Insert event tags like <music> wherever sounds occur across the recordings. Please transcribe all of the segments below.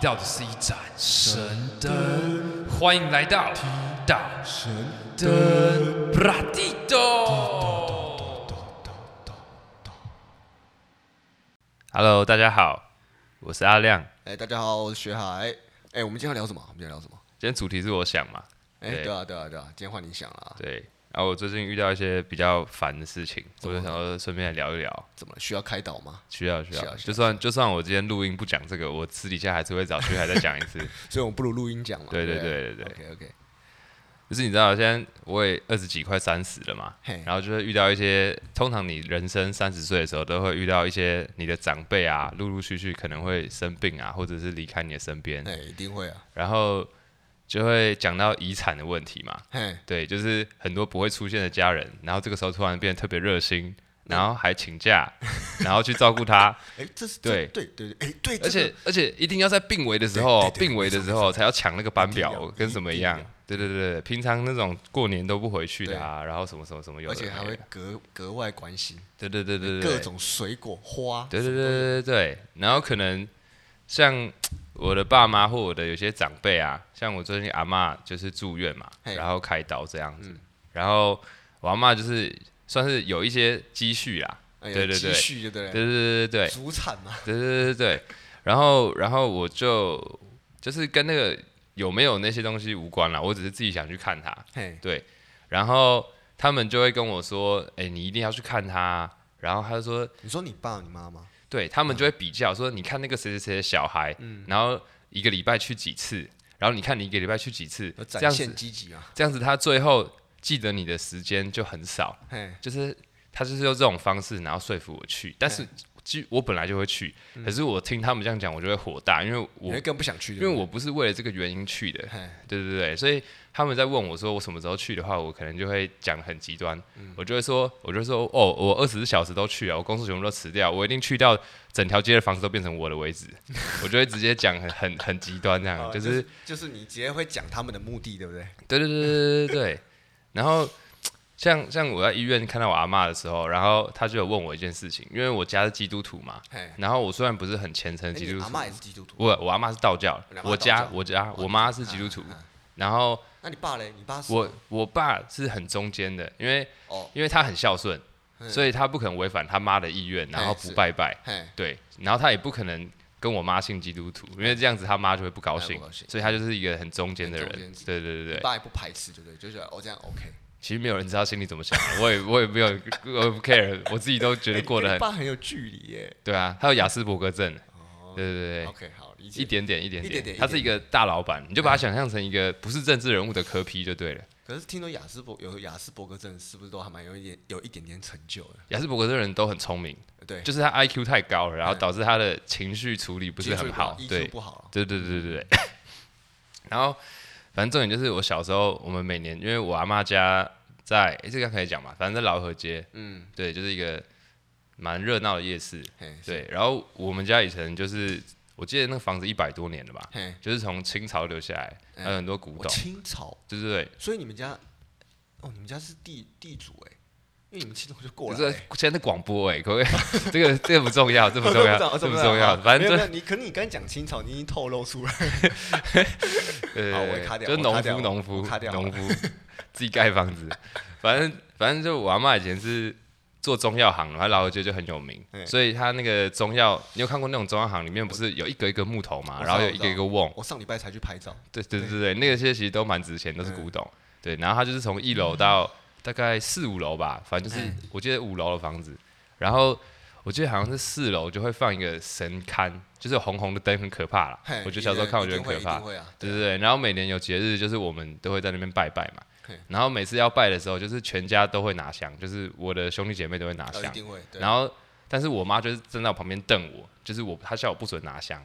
到的是一盏神灯，欢迎来到提到神灯布拉蒂多。Hello，大家好，我是阿亮。哎，大家好，我是学海。哎，我们今天要聊什么？我们今天聊什么？今天主题是我想嘛。哎，对啊，对啊，对啊，今天换你想了。对。然后我最近遇到一些比较烦的事情，我就想说顺便来聊一聊。怎么需要开导吗？需要需要。就算就算我今天录音不讲这个，我私底下还是会找徐海再讲一次。<laughs> 所以我们不如录音讲嘛。对对对对对。OK OK。就是你知道，现在我也二十几快三十了嘛，然后就会遇到一些，通常你人生三十岁的时候都会遇到一些你的长辈啊，陆陆续续可能会生病啊，或者是离开你的身边。哎，一定会啊。然后。就会讲到遗产的问题嘛，对，就是很多不会出现的家人，然后这个时候突然变得特别热心，然后还请假，<laughs> 然后去照顾他。哎，这是对对对对，哎对，而且而且一定要在病危的时候，病危的时候才要抢那个班表，跟什么一样。对对对，平常那种过年都不回去的啊，然后什么什么什么有，而且还会格格外关心。对对对对对，各种水果花。对对对对对，然后可能像。我的爸妈或我的有些长辈啊，像我最近阿妈就是住院嘛，然后开刀这样子，然后我阿妈就是算是有一些积蓄啦，对对对，积蓄就对了，对对对对。对，祖产嘛，对对对对。对，然后然后我就就是跟那个有没有那些东西无关了，我只是自己想去看他，对，然后他们就会跟我说，哎，你一定要去看他，然后他就说，你说你爸你妈吗？对他们就会比较说，你看那个谁谁谁的小孩，嗯、然后一个礼拜去几次，然后你看你一个礼拜去几次，这样子积极啊，这样子他最后记得你的时间就很少，嘿。就是他就是用这种方式，然后说服我去，但是。我本来就会去，可是我听他们这样讲，我就会火大，因为我更不想去，因为我不是为了这个原因去的，对对对，所以他们在问我说我什么时候去的话，我可能就会讲很极端，我就会说，我就说哦，我二十四小时都去啊，我公司全部都辞掉，我一定去掉整条街的房子都变成我的为止，<laughs> 我就会直接讲很很很极端这样，就是就是你直接会讲他们的目的，对不对？对对对对对对，然后。像像我在医院看到我阿妈的时候，然后他就有问我一件事情，因为我家是基督徒嘛，然后我虽然不是很虔诚的基督徒，阿妈也是基督徒，我我阿妈是道教，我家我家我妈是基督徒，然后那你爸嘞？你爸是？我我爸是很中间的，因为因为他很孝顺，所以他不可能违反他妈的意愿，然后不拜拜，对，然后他也不可能跟我妈信基督徒，因为这样子他妈就会不高兴，所以他就是一个很中间的人，对对对对，爸也不排斥，对不对？就觉得哦这样 OK。其实没有人知道心里怎么想，<laughs> 我也我也没有，我不 care，我自己都觉得过得很。欸、爸很有距离耶。对啊，他有雅斯伯格症。哦、对对对。OK，好，理解。一点点，一点点。一点点。他是一个大老板，你就把他想象成一个不是政治人物的科批就对了。可是听说雅斯伯有雅斯伯格症，是不是都还蛮有一点有一点点成就的？雅斯伯格症人都很聪明，对，就是他 IQ 太高了，然后导致他的情绪处理不是很好，对，不好。对对对对对。<laughs> 然后，反正重点就是我小时候，我们每年因为我阿妈家。在、欸、这个可以讲嘛，反正在老河街，嗯，对，就是一个蛮热闹的夜市，对。然后我们家以前就是，我记得那个房子一百多年了吧，嘿就是从清朝留下来，还有很多古董。清朝，对对对。所以你们家，哦，你们家是地地主哎，因为你们清朝就过来。这现在在广播哎，可不可以？<laughs> 这个这个 <laughs> 不重要，这不重要，这不重要。反正你可能你刚讲清朝，你已经透露出来。<laughs> 对，我卡掉，就农夫，农夫，农夫。自己盖房子，反正反正就我阿妈以前是做中药行的，他饶河街就很有名，所以他那个中药，你有看过那种中药行里面不是有一个一个木头嘛，然后有一个一个瓮。我上礼拜才去拍照。对对对对，对那个些其实都蛮值钱，都是古董。对，然后他就是从一楼到大概四五楼吧，反正就是我记得五楼的房子，然后我记得好像是四楼就会放一个神龛，就是红红的灯，很可怕啦。我觉得小时候看我觉得很可怕。对对对，然后每年有节日，就是我们都会在那边拜拜嘛。然后每次要拜的时候，就是全家都会拿香，就是我的兄弟姐妹都会拿香。然后，但是我妈就是站在我旁边瞪我，就是我她叫我不准拿香。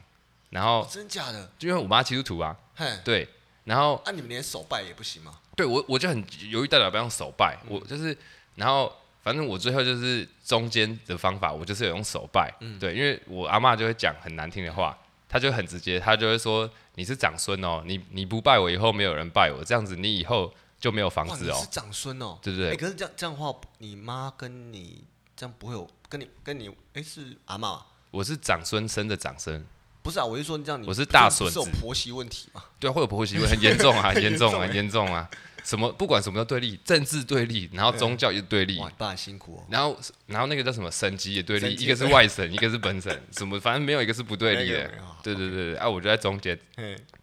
然后真假的？就因为我妈基督徒啊。对。然后啊，你们连手拜也不行吗？对我，我就很犹豫，到底要不要用手拜。我就是，然后反正我最后就是中间的方法，我就是有用手拜。对，因为我阿妈就会讲很难听的话，她就很直接，她就会说：“你是长孙哦，你你不拜我，以后没有人拜我，这样子你以后。”就没有房子哦。你是长孙哦，对不对？哎，可是这样这样的话，你妈跟你这样不会有跟你跟你哎是阿嬷？我是长孙生的长孙，不是啊，我是说你这样你，我是大损子，是有婆媳问题嘛？对啊，会有婆媳问题，很严重啊，<laughs> 很严重啊，很严重啊。什么不管什么叫对立，政治对立，然后宗教也对立，哇，爸辛苦哦。然后然后那个叫什么省级也对立，一个是外省，一个是本省，什么反正没有一个是不对立的。对对对对，啊，我就在中间。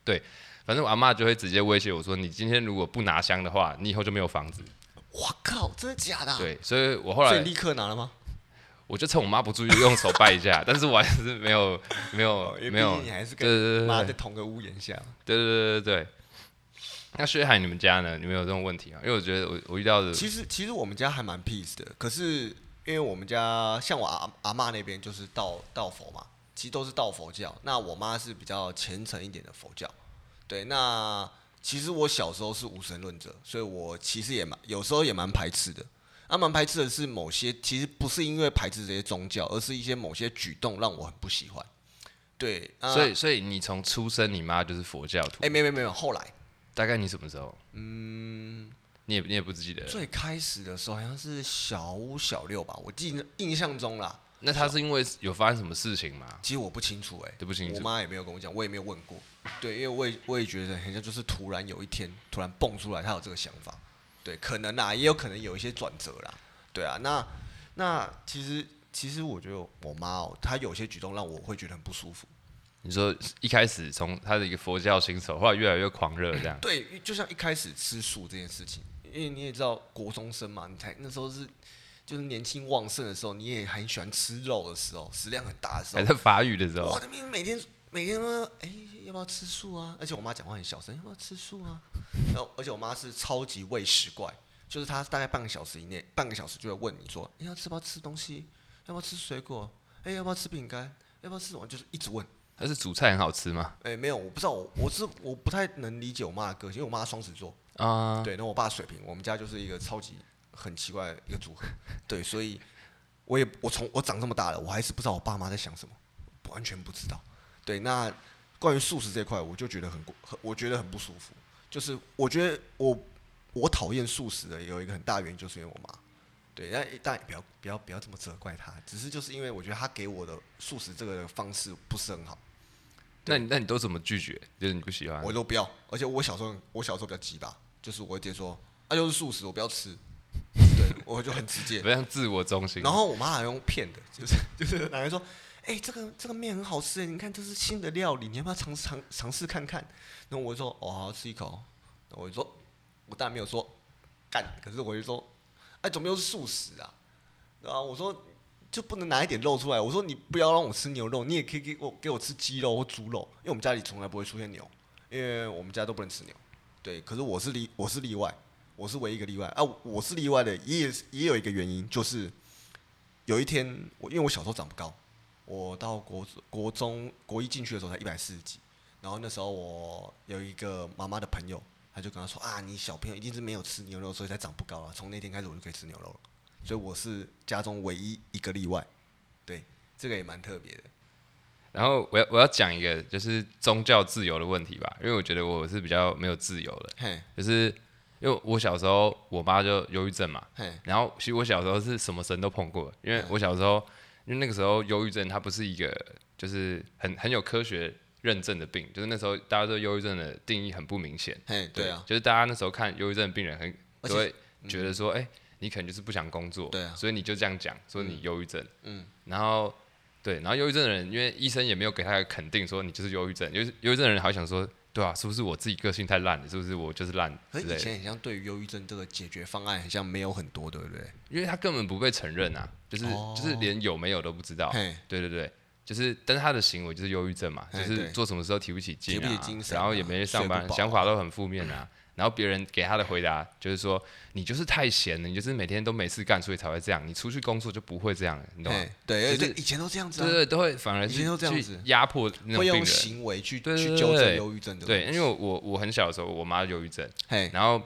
对，反正我阿妈就会直接威胁我说，你今天如果不拿香的话，你以后就没有房子。我靠，真的假的？对，所以我后来所以立刻拿了吗？我就趁我妈不注意，用手拜一下，但是我还是没有没有没有，你还是跟妈在同个屋檐下。对对对对对。那薛海，你们家呢？你们有这种问题吗？因为我觉得我我遇到的，其实其实我们家还蛮 peace 的。可是因为我们家像我阿阿妈那边就是道道佛嘛，其实都是道佛教。那我妈是比较虔诚一点的佛教。对，那其实我小时候是无神论者，所以我其实也蛮有时候也蛮排斥的。啊，蛮排斥的是某些，其实不是因为排斥这些宗教，而是一些某些举动让我很不喜欢。对，啊、所以所以你从出生，你妈就是佛教徒？哎、欸，没没没有，后来。大概你什么时候？嗯，你也你也不记得。最开始的时候好像是小五小六吧，我记印象中啦。那他是因为有发生什么事情吗？其实我不清楚哎、欸，对不清楚。我妈也没有跟我讲，我也没有问过。对，因为我也我也觉得好像就是突然有一天突然蹦出来，他有这个想法。对，可能啦，也有可能有一些转折啦。对啊，那那其实其实我觉得我妈哦、喔，她有些举动让我会觉得很不舒服。你说一开始从她的一个佛教新手，后来越来越狂热这样。对，就像一开始吃素这件事情，因为你也知道国中生嘛，你才那时候是就是年轻旺盛的时候，你也很喜欢吃肉的时候，食量很大的时候，还在发育的时候。我的妈，每天每天都哎、欸，要不要吃素啊？而且我妈讲话很小声，要不要吃素啊？然后而且我妈是超级喂食怪，就是她大概半个小时以内，半个小时就会问你说，你、欸、要吃不要吃东西？要不要吃水果？哎、欸，要不要吃饼干？要不要吃什么？就是一直问。还是煮菜很好吃吗？哎、欸，没有，我不知道，我我是我不太能理解我妈的个性，因为我妈双子座啊，uh、对，那我爸水瓶，我们家就是一个超级很奇怪的一个组合，对，所以我也我从我长这么大了，我还是不知道我爸妈在想什么，完全不知道。对，那关于素食这块，我就觉得很很，我觉得很不舒服，就是我觉得我我讨厌素食的有一个很大原因，就是因为我妈。对，但但不要不要不要这么责怪她，只是就是因为我觉得她给我的素食这个方式不是很好。那你那你都怎么拒绝？就是你不喜欢？我都不要，而且我小时候我小时候比较急吧，就是我会直接说，啊就是素食，我不要吃。对，我就很直接，非常自我中心。然后我妈还用骗的，就是就是奶奶说，哎、这个这个面很好吃，你看这是新的料理，你要不要尝尝尝试看看？然后我就说，哦好，吃一口。然后我就说，我当然没有说干，可是我就说。哎，怎么又是素食啊？啊，我说就不能拿一点肉出来。我说你不要让我吃牛肉，你也可以给我给我吃鸡肉或猪肉，因为我们家里从来不会出现牛，因为我们家都不能吃牛。对，可是我是例我是例外，我是唯一一个例外啊！我是例外的，也也有一个原因，就是有一天我因为我小时候长不高，我到国国中国一进去的时候才一百四十几，然后那时候我有一个妈妈的朋友。他就跟他说啊，你小朋友一定是没有吃牛肉，所以才长不高了。从那天开始，我就可以吃牛肉了。所以我是家中唯一一个例外。对，这个也蛮特别的。然后我要我要讲一个就是宗教自由的问题吧，因为我觉得我是比较没有自由的。嘿，就是因为我小时候我妈就忧郁症嘛。嘿，然后其实我小时候是什么神都碰过，因为我小时候因为那个时候忧郁症它不是一个就是很很有科学。认证的病，就是那时候大家对忧郁症的定义很不明显。对，对啊，就是大家那时候看忧郁症的病人很都会觉得说，哎、嗯欸，你可能就是不想工作，对啊，所以你就这样讲说你忧郁症。嗯，然后对，然后忧郁症的人，因为医生也没有给他一个肯定说你就是忧郁症，因为忧郁症的人还想说，对啊，是不是我自己个性太烂了？是不是我就是烂？可是以前好像对于忧郁症这个解决方案好像没有很多，对不对？因为他根本不被承认啊，就是、哦、就是连有没有都不知道。对对对。就是，但是他的行为就是忧郁症嘛，就是做什么时候提不起劲啊，然后也没上班，想法都很负面啊。然后别人给他的回答就是说，你就是太闲了，你就是每天都没事干，所以才会这样。你出去工作就不会这样，你懂吗？对，以前都这样子，对对，都会反而去压迫那种病人，会用行为去去纠正忧郁症的。对，因为我我很小的时候，我妈忧郁症，然后。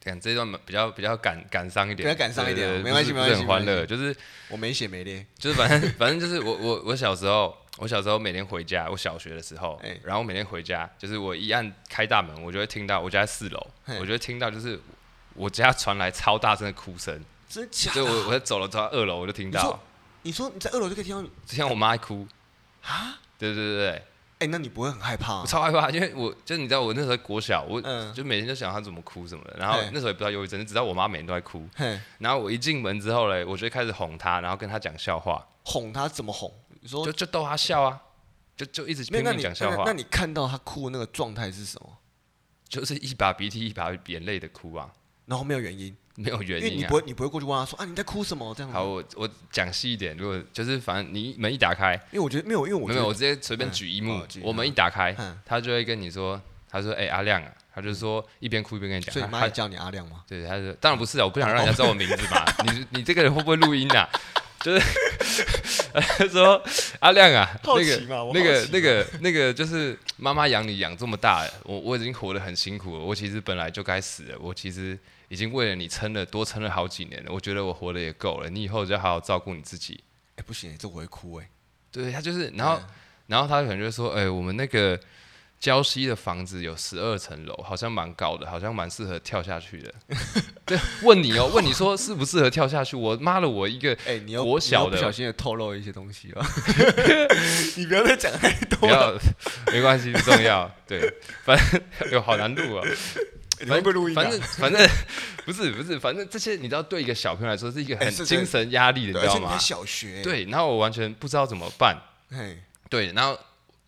讲这一段比较比较感感伤一点，比较感伤一点，没关系，没关系，很欢乐。就是我没血没泪，就是反正反正就是我我我小时候，我小时候每天回家，我小学的时候，然后每天回家，就是我一按开大门，我就会听到我家在四楼，我就会听到就是我家传来超大声的哭声，真假？所以我我在走了到二楼，我就听到。你说你在二楼就可以听到，就像我妈哭啊？对对对对。哎，那你不会很害怕？我超害怕，因为我就你知道，我那时候国小，我就每天就想他怎么哭什么的，然后那时候也不知道忧郁症，就知道我妈每天都在哭。然后我一进门之后嘞，我就开始哄她，然后跟她讲笑话。哄她怎么哄？你说就就逗他笑啊，就就一直拼命讲笑话。那你看到他哭的那个状态是什么？就是一把鼻涕一把眼泪的哭啊，然后没有原因。没有原因、啊，因为你不会，你不会过去问他说啊，你在哭什么？这样子。好，我我讲细一点，如果就是反正你门一打开，因为我觉得没有，因为我没有，我直接随便举一幕，嗯、我门一打开，嗯、他就会跟你说，他说哎、欸、阿亮啊，他就说一边哭一边跟你讲，所以妈叫你阿亮吗？对，他说当然不是啊，我不想让人家知道我名字嘛，<laughs> 你你这个人会不会录音啊？就是说阿亮啊，那个那个那个那个就是妈妈养你养这么大，我我已经活得很辛苦了，我其实本来就该死了，我其实。已经为了你撑了多撑了好几年了，我觉得我活得也够了，你以后就好好照顾你自己。哎、欸，不行，这我会哭哎。对他就是，然后，嗯、然后他可能就说，哎、欸，我们那个礁溪的房子有十二层楼，好像蛮高的，好像蛮适合跳下去的。<laughs> 对，问你哦，<laughs> 问你说适不适合跳下去？我妈的，我一个哎，你要我小的不小心的透露一些东西了，<laughs> 你不要再讲太多，不要，没关系，不重要。对，反正有好难度啊。反正反正反正不是不是，反正这些你知道，对一个小朋友来说是一个很精神压力的，你知道吗？小学对，然后我完全不知道怎么办。对，然后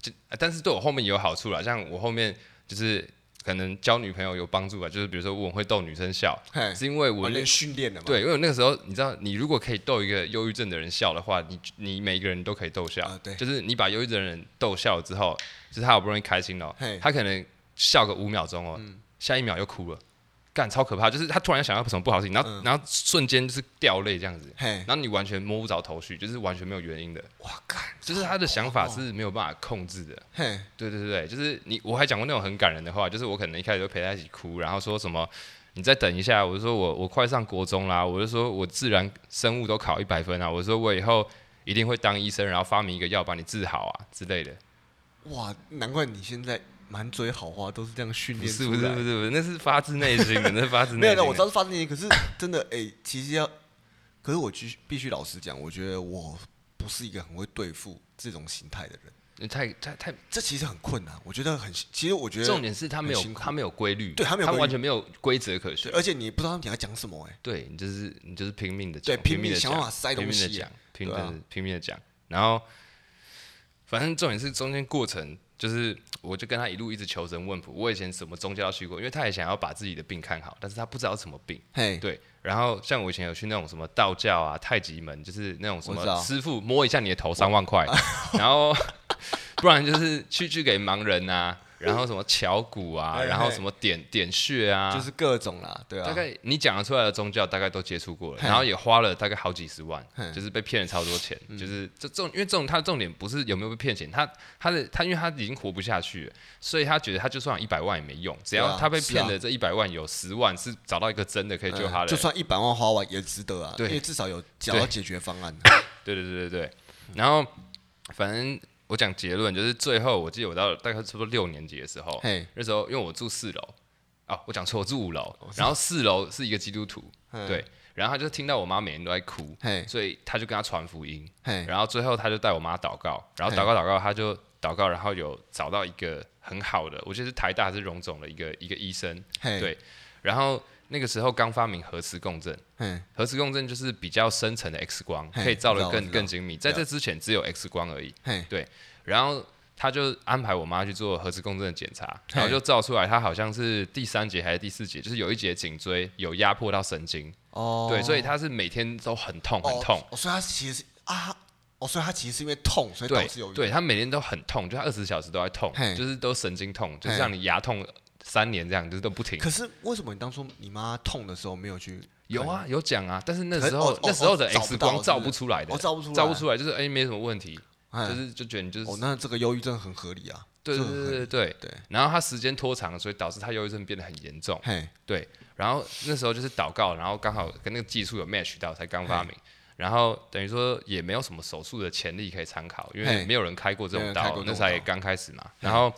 就但是对我后面也有好处啦，像我后面就是可能交女朋友有帮助吧，就是比如说我会逗女生笑，是因为我训练的嘛。对，因为那个时候你知道，你如果可以逗一个忧郁症的人笑的话，你你每一个人都可以逗笑。对，就是你把忧郁症的人逗笑了之后，就是他好不容易开心了，他可能笑个五秒钟哦。下一秒又哭了，干超可怕！就是他突然想到什么不好的事情，然后、嗯、然后瞬间就是掉泪这样子，嘿然后你完全摸不着头绪，就是完全没有原因的。哇，干！就是他的想法是没有办法控制的。嘿，对对对，就是你我还讲过那种很感人的话，就是我可能一开始就陪他一起哭，然后说什么你再等一下，我就说我我快上国中啦，我就说我自然生物都考一百分啊，我说我以后一定会当医生，然后发明一个药把你治好啊之类的。哇，难怪你现在。满嘴好话都是这样训练出来，不是不是不是不是，那是发自内心的，<laughs> 那是发自内心的。没有，我知道是发自内心，可是真的哎、欸，其实要，可是我必须必须老实讲，我觉得我不是一个很会对付这种形态的人，太太太，这其实很困难，我觉得很，其实我觉得重点是他没有他没有规律，对，他没有，他完全没有规则可循，而且你不知道你要讲什么哎、欸，对你就是你就是拼命的讲，对，拼命的想办法塞东西，拼命的讲，拼命的讲，然后反正重点是中间过程。就是，我就跟他一路一直求神问卜。我以前什么宗教去过，因为他也想要把自己的病看好，但是他不知道什么病。嘿，对。然后像我以前有去那种什么道教啊、太极门，就是那种什么师傅摸一下你的头三万块，<laughs> 然后 <laughs> 不然就是去去给盲人啊。<laughs> 然后什么敲鼓啊，然后什么点点穴啊，就是各种啦，对啊。大概你讲得出来的宗教，大概都接触过了，然后也花了大概好几十万，就是被骗了超多钱。就是这重，因为这种他的重点不是有没有被骗钱，他他的他因为他已经活不下去了，所以他觉得他就算有一百万也没用，只要他被骗的这一百万有十万是找到一个真的可以救他的，就算一百万花完也值得啊，因为至少有找到解决方案。对对对对对，然后反正。我讲结论就是，最后我记得我到大概差不多六年级的时候，那时候因为我住四楼，啊，我讲错，我住五楼，哦、然后四楼是一个基督徒，嘿对，然后他就听到我妈每天都在哭，所以他就跟他传福音，然后最后他就带我妈祷告，然后祷告祷告，他就祷告，然后有找到一个很好的，我觉得是台大还是荣总的一个一个医生，嘿对，然后。那个时候刚发明核磁共振，嘿核磁共振就是比较深层的 X 光，可以照得更更精密。在这之前只有 X 光而已，嘿对。然后他就安排我妈去做核磁共振的检查，然后就照出来，他好像是第三节还是第四节，就是有一节颈椎有压迫到神经，哦，对，所以他是每天都很痛很痛。哦，所以他其实是啊，哦，所以他其实是因为痛，所以导致有对，对他每天都很痛，就他二十四小时都在痛，就是都神经痛，就是像你牙痛。三年这样就是都不停。可是为什么你当初你妈痛的时候没有去？有啊，有讲啊，但是那时候那时候的 X 光照不出来的，照不出来，照不出来，就是哎没什么问题，就是就觉得你就是哦，那这个忧郁症很合理啊。对对对对对对。然后他时间拖长，所以导致他忧郁症变得很严重。嘿，对。然后那时候就是祷告，然后刚好跟那个技术有 match 到，才刚发明。然后等于说也没有什么手术的潜力可以参考，因为没有人开过这种刀，那才刚开始嘛。然后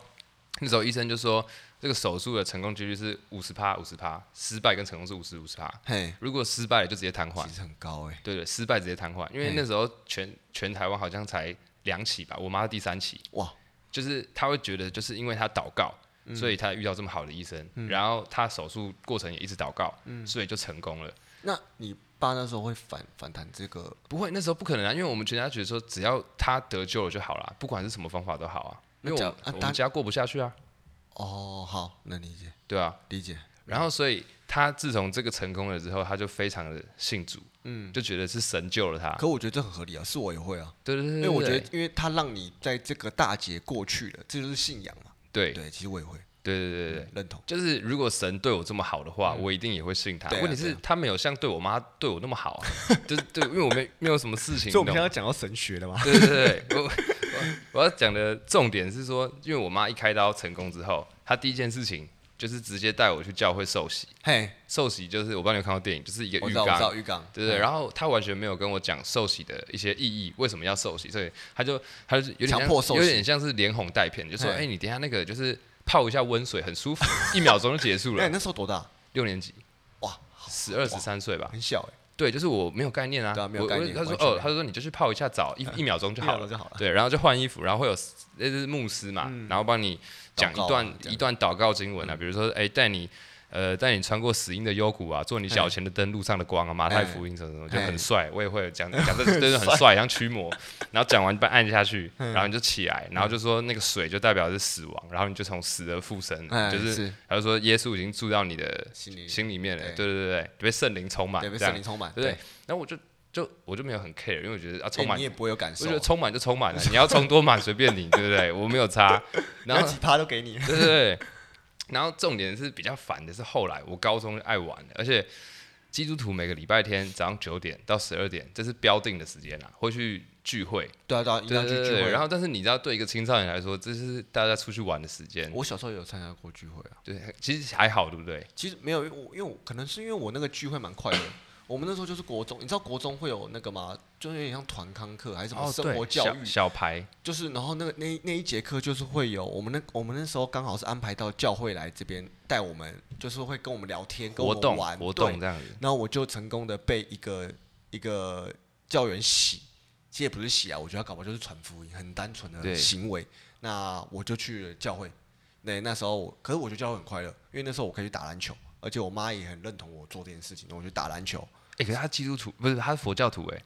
那时候医生就说。这个手术的成功几率是五十趴，五十趴，失败跟成功是五十五十趴。嘿，如果失败了就直接瘫痪。其实很高哎。对对，失败直接瘫痪，因为那时候全全台湾好像才两起吧，我妈是第三起。哇，就是她会觉得，就是因为她祷告，嗯、所以她遇到这么好的医生，嗯、然后他手术过程也一直祷告，嗯、所以就成功了。那你爸那时候会反反弹这个？不会，那时候不可能啊，因为我们全家觉得说，只要他得救了就好了，不管是什么方法都好啊。因为我，啊、我们家过不下去啊。哦，好，能理解。对啊，理解。然后，所以他自从这个成功了之后，他就非常的信主，嗯，就觉得是神救了他。可我觉得这很合理啊，是我也会啊。对对对，对，因为我觉得，因为他让你在这个大劫过去了，这就是信仰嘛。对对，其实我也会。对对对对，嗯、认同。就是如果神对我这么好的话，嗯、我一定也会信他。问题是，他没有像对我妈对我那么好啊。就是对，因为我没没有什么事情。所以我们现在讲到神学了吗？对对对，<laughs> 我我，我要讲的重点是说，因为我妈一开刀成功之后，她第一件事情。就是直接带我去教会受洗，嘿，受洗就是我帮你有看过电影，就是一个浴缸，浴缸，对对。然后她完全没有跟我讲受洗的一些意义，为什么要受洗，所以她就她就有点像有点像是连哄带骗，就说哎，你等下那个就是泡一下温水很舒服，<laughs> 一秒钟就结束了。哎，那时候多大？六年级，哇，十二十三岁吧，很小哎。对，就是我没有概念啊，没有概念。他说哦，他说你就去泡一下澡，一 <laughs> 一秒钟就好了，对，然后就换衣服，然后会有那是牧师嘛，然后帮你。讲一段一段祷告经文啊，比如说，哎，带你，呃，带你穿过死荫的幽谷啊，做你脚前的灯，路上的光啊，马太福音什么什么，就很帅，我也会讲讲这真的很帅，像驱魔。然后讲完把按下去，<laughs> 然后你就起来，然后就说那个水就代表是死亡，然后你就从死而复生，就是他就说耶稣已经住到你的心里面了，对对对对，被圣灵充满，被圣灵充满，对。然后我就。就我就没有很 care，因为我觉得啊，充满你也不会有感受。我觉得充满就充满了，你要充多满随便你，对不对？我没有差，然后几趴都给你。对对对。然后重点是比较烦的是后来我高中爱玩，而且基督徒每个礼拜天早上九点到十二点，这是标定的时间啦，会去聚会。对啊对啊，一定要去聚会。然后但是你知道，对一个青少年来说，这是大家出去玩的时间。我小时候也有参加过聚会啊。对，其实还好，对不对？其实没有，因为因为可能是因为我那个聚会蛮快乐。我们那时候就是国中，你知道国中会有那个吗？就有点像团康课还是什么生活教育？小牌就是，然后那个那那一节课就是会有我们那我们那时候刚好是安排到教会来这边带我们，就是会跟我们聊天，跟我们玩活动这样子。然后我就成功的被一个一个教员洗，其实也不是洗啊，我觉得他搞不好就是传福音，很单纯的行为。那我就去了教会，那，那时候可是我觉得教会很快乐，因为那时候我可以去打篮球，而且我妈也很认同我做这件事情，我去打篮球。哎、欸，可是他基督徒不是，他是佛教徒哎、欸。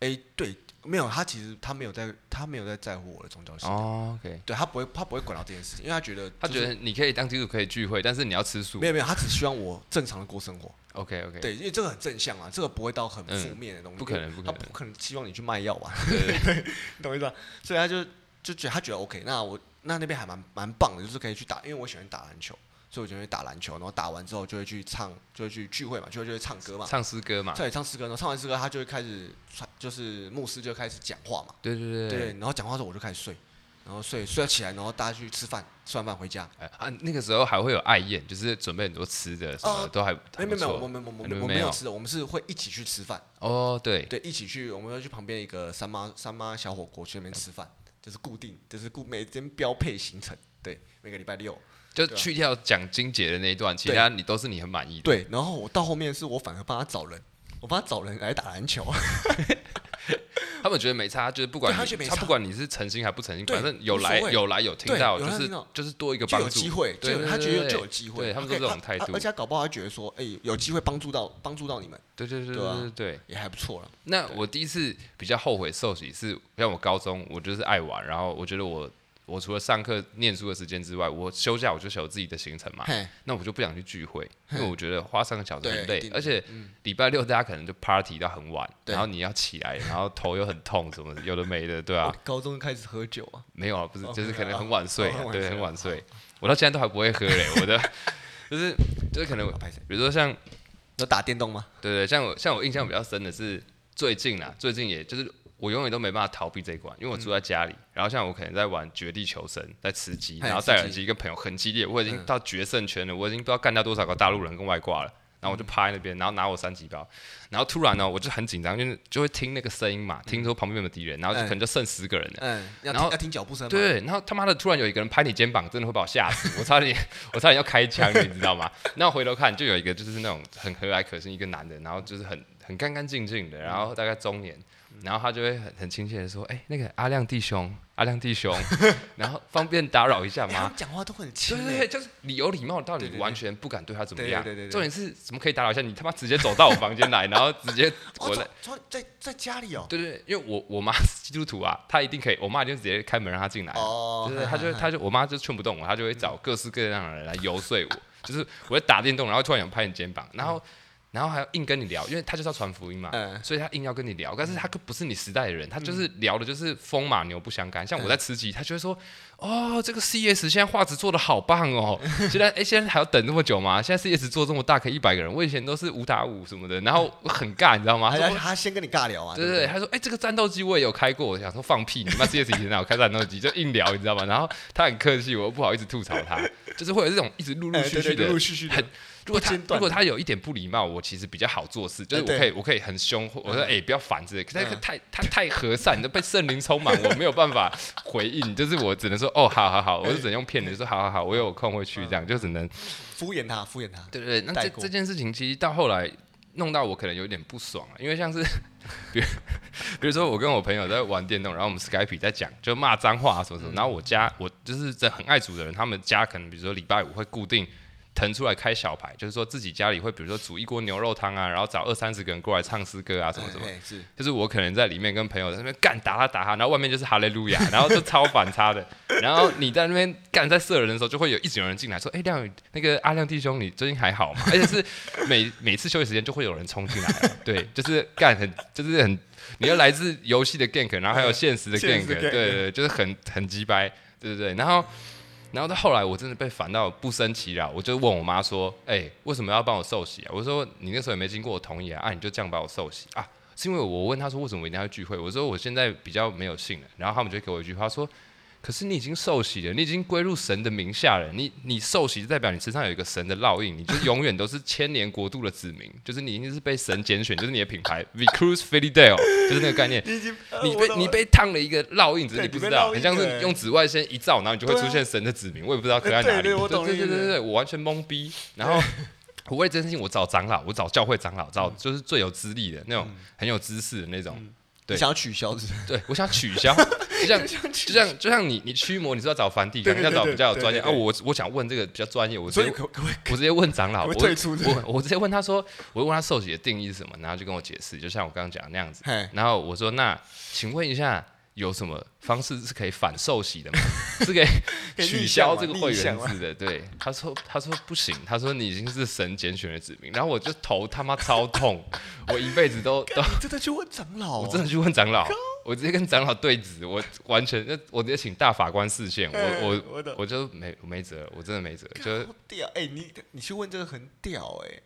哎、欸，对，没有，他其实他没有在，他没有在在乎我的宗教信仰。哦，OK，对他不会，他不会管到这件事情，因为他觉得、就是、他觉得你可以当基督徒可以聚会，但是你要吃素。没有没有，他只希望我正常的过生活。OK OK，对，因为这个很正向啊，这个不会到很负面的东西。嗯、不可能，不可能，他不可能希望你去卖药吧？对对对，<laughs> 你懂我意思吧？所以他就就觉得他觉得 OK，那我那那边还蛮蛮棒的，就是可以去打，因为我喜欢打篮球。所以我就会打篮球，然后打完之后就会去唱，就会去聚会嘛，就会就会唱歌嘛，唱诗歌嘛，对，唱诗歌，然后唱完诗歌，他就会开始传，就是牧师就开始讲话嘛，对对对，对，然后讲话之后我就开始睡，然后睡睡起来，然后大家去吃饭，吃完饭回家。哎啊，那个时候还会有爱宴，就是准备很多吃的，什么都还没没没有，我们我们我们没有。吃的，我们是会一起去吃饭。哦，对。对，一起去，我们要去旁边一个三妈三妈小火锅去那边吃饭，就是固定，就是固每天标配行程，对，每个礼拜六。就去掉讲金姐的那一段，其他你都是你很满意的。对，然后我到后面是我反而帮他找人，我帮他找人来打篮球。<laughs> 他们觉得没差，就是不管他不管你是诚心还不诚心，反正有来有来有听到，就是就是多一个帮助，机会，对，他觉得就有机会，对他们都这种态度。而且搞不好他觉得说，哎，有机会帮助到帮助到你们。对对对对对，也还不错了。那我第一次比较后悔受洗是，像我高中，我就是爱玩，然后我觉得我。我除了上课念书的时间之外，我休假我就有自己的行程嘛。那我就不想去聚会，因为我觉得花三个小时很累，而且礼拜六大家可能就 party 到很晚，然后你要起来，然后头又很痛，什么有的没的，对啊。高中开始喝酒啊？没有啊，不是，就是可能很晚睡，对，很晚睡。我到现在都还不会喝嘞，我的就是就是可能，比如说像有打电动吗？对对，像我像我印象比较深的是最近啊，最近也就是。我永远都没办法逃避这一关，因为我住在家里。嗯、然后像我可能在玩绝地求生，在吃鸡，然后戴耳机跟朋友很激烈，我已经到决胜圈了，我已经不知道干掉多少个大陆人跟外挂了。然后我就趴在那边，然后拿我三级包，然后突然呢，我就很紧张，就是就会听那个声音嘛，听说旁边有没有敌人，然后就可能就剩十个人了。嗯，然后要听脚步声。对，然后他妈的突然有一个人拍你肩膀，真的会把我吓死，我差点我差点要开枪，你知道吗？然后回头看，就有一个就是那种很和蔼可亲一个男的，然后就是很。很干干净净的，然后大概中年，然后他就会很很亲切的说：“哎、欸，那个阿亮弟兄，阿亮弟兄，<laughs> 然后方便打扰一下吗？”讲、欸、话都很亲，对对对，就是你有礼貌到你完全不敢对他怎么样。对对对，重点是怎么可以打扰一下？你他妈直接走到我房间来，然后直接我来，在在在家里哦。对对，因为我我妈是基督徒啊，她一定可以，我妈就直接开门让她进来。哦，就是，她就她就我妈就劝不动我，她就会找各式各样的人来游说我。就是我在打电动，然后突然想拍你肩膀，然后，然后还要硬跟你聊，因为他就是要传福音嘛，所以他硬要跟你聊。但是他不是你时代的人，他就是聊的就是风马牛不相干。像我在吃鸡，他就会说：“哦，这个 CS 现在画质做的好棒哦，<laughs> 现在哎现在还要等那么久吗？现在 CS 做这么大，可以一百个人。我以前都是五打五什么的，然后很尬，你知道吗？他他先跟你尬聊啊，对对对，他说：哎，这个战斗机我也有开过。我想说放屁，你妈 CS 以前哪有开战斗机？就硬聊，你知道吗？然后他很客气，我又不好意思吐槽他。”就是会有这种一直陆陆续续的，<laughs> 很如果他如果他有一点不礼貌，我其实比较好做事，就是我可以我可以很凶，我说哎不要烦之类。可是他太他太和善，都被圣灵充满，我没有办法回应，<laughs> 就是我只能说哦好好好，我就只能用骗的说好好好，我有空会去这样，就只能敷衍他敷衍他。对对对，那这这件事情其实到后来弄到我可能有点不爽啊，因为像是 <laughs> 比如比如说我跟我朋友在玩电动，然后我们 Skype 在讲就骂脏话什么什么，然后我家我就是这很爱煮的人，他们家可能比如说礼拜五会固定。腾出来开小牌，就是说自己家里会，比如说煮一锅牛肉汤啊，然后找二三十个人过来唱诗歌啊，什么什么。是，就是我可能在里面跟朋友在那边干打他打他，然后外面就是哈利路亚，然后就超反差的。然后你在那边干在射人的时候，就会有一直有人进来说：“哎、欸，亮宇，那个阿亮弟兄，你最近还好吗？” <laughs> 而且是每每次休息时间就会有人冲进来，对，就是干很就是很，你要来自游戏的 gank，然后还有现实的 gank，对对对，就是很很鸡掰，对对对，然后。然后到后来，我真的被烦到不生其扰，我就问我妈说：“哎、为什么要帮我受洗啊？”我说：“你那时候也没经过我同意啊，啊，你就这样把我受洗啊？是因为我问他说为什么我一定要聚会？我说我现在比较没有信了，然后他们就给我一句话说。”可是你已经受洗了，你已经归入神的名下了。你你受洗就代表你身上有一个神的烙印，你就永远都是千年国度的子民，就是你已经是被神拣选，就是你的品牌 Vicruz Fidel 就是那个概念。你，你被你被烫了一个烙印，只是你不知道，很像是用紫外线一照，然后你就会出现神的子民。我也不知道刻在哪里。对对对对对，我完全懵逼。然后我为这件事情，我找长老，我找教会长老，找就是最有资历的那种，很有知识的那种。你想要取消是不是？对，我想取消，<laughs> 就像就像就像你你驱魔，你是要找梵蒂冈，要找比较有专业啊。我我想问这个比较专业，我直接我直接问长老，我我我直接问他说，我问他受洗的定义是什么，然后就跟我解释，就像我刚刚讲的那样子。然后我说，那请问一下。有什么方式是可以反受洗的吗？<laughs> 是可以取消这个会员制的？对，他说他说不行，他说你已经是神拣选的子民。然后我就头他妈超痛，<laughs> 我一辈子都都真的去问长老，我真的去问长老，我直接跟长老对质，我完全那我直接请大法官视线，我我我就没没辙，我真的没辙，就屌哎，你你去问这个很屌哎，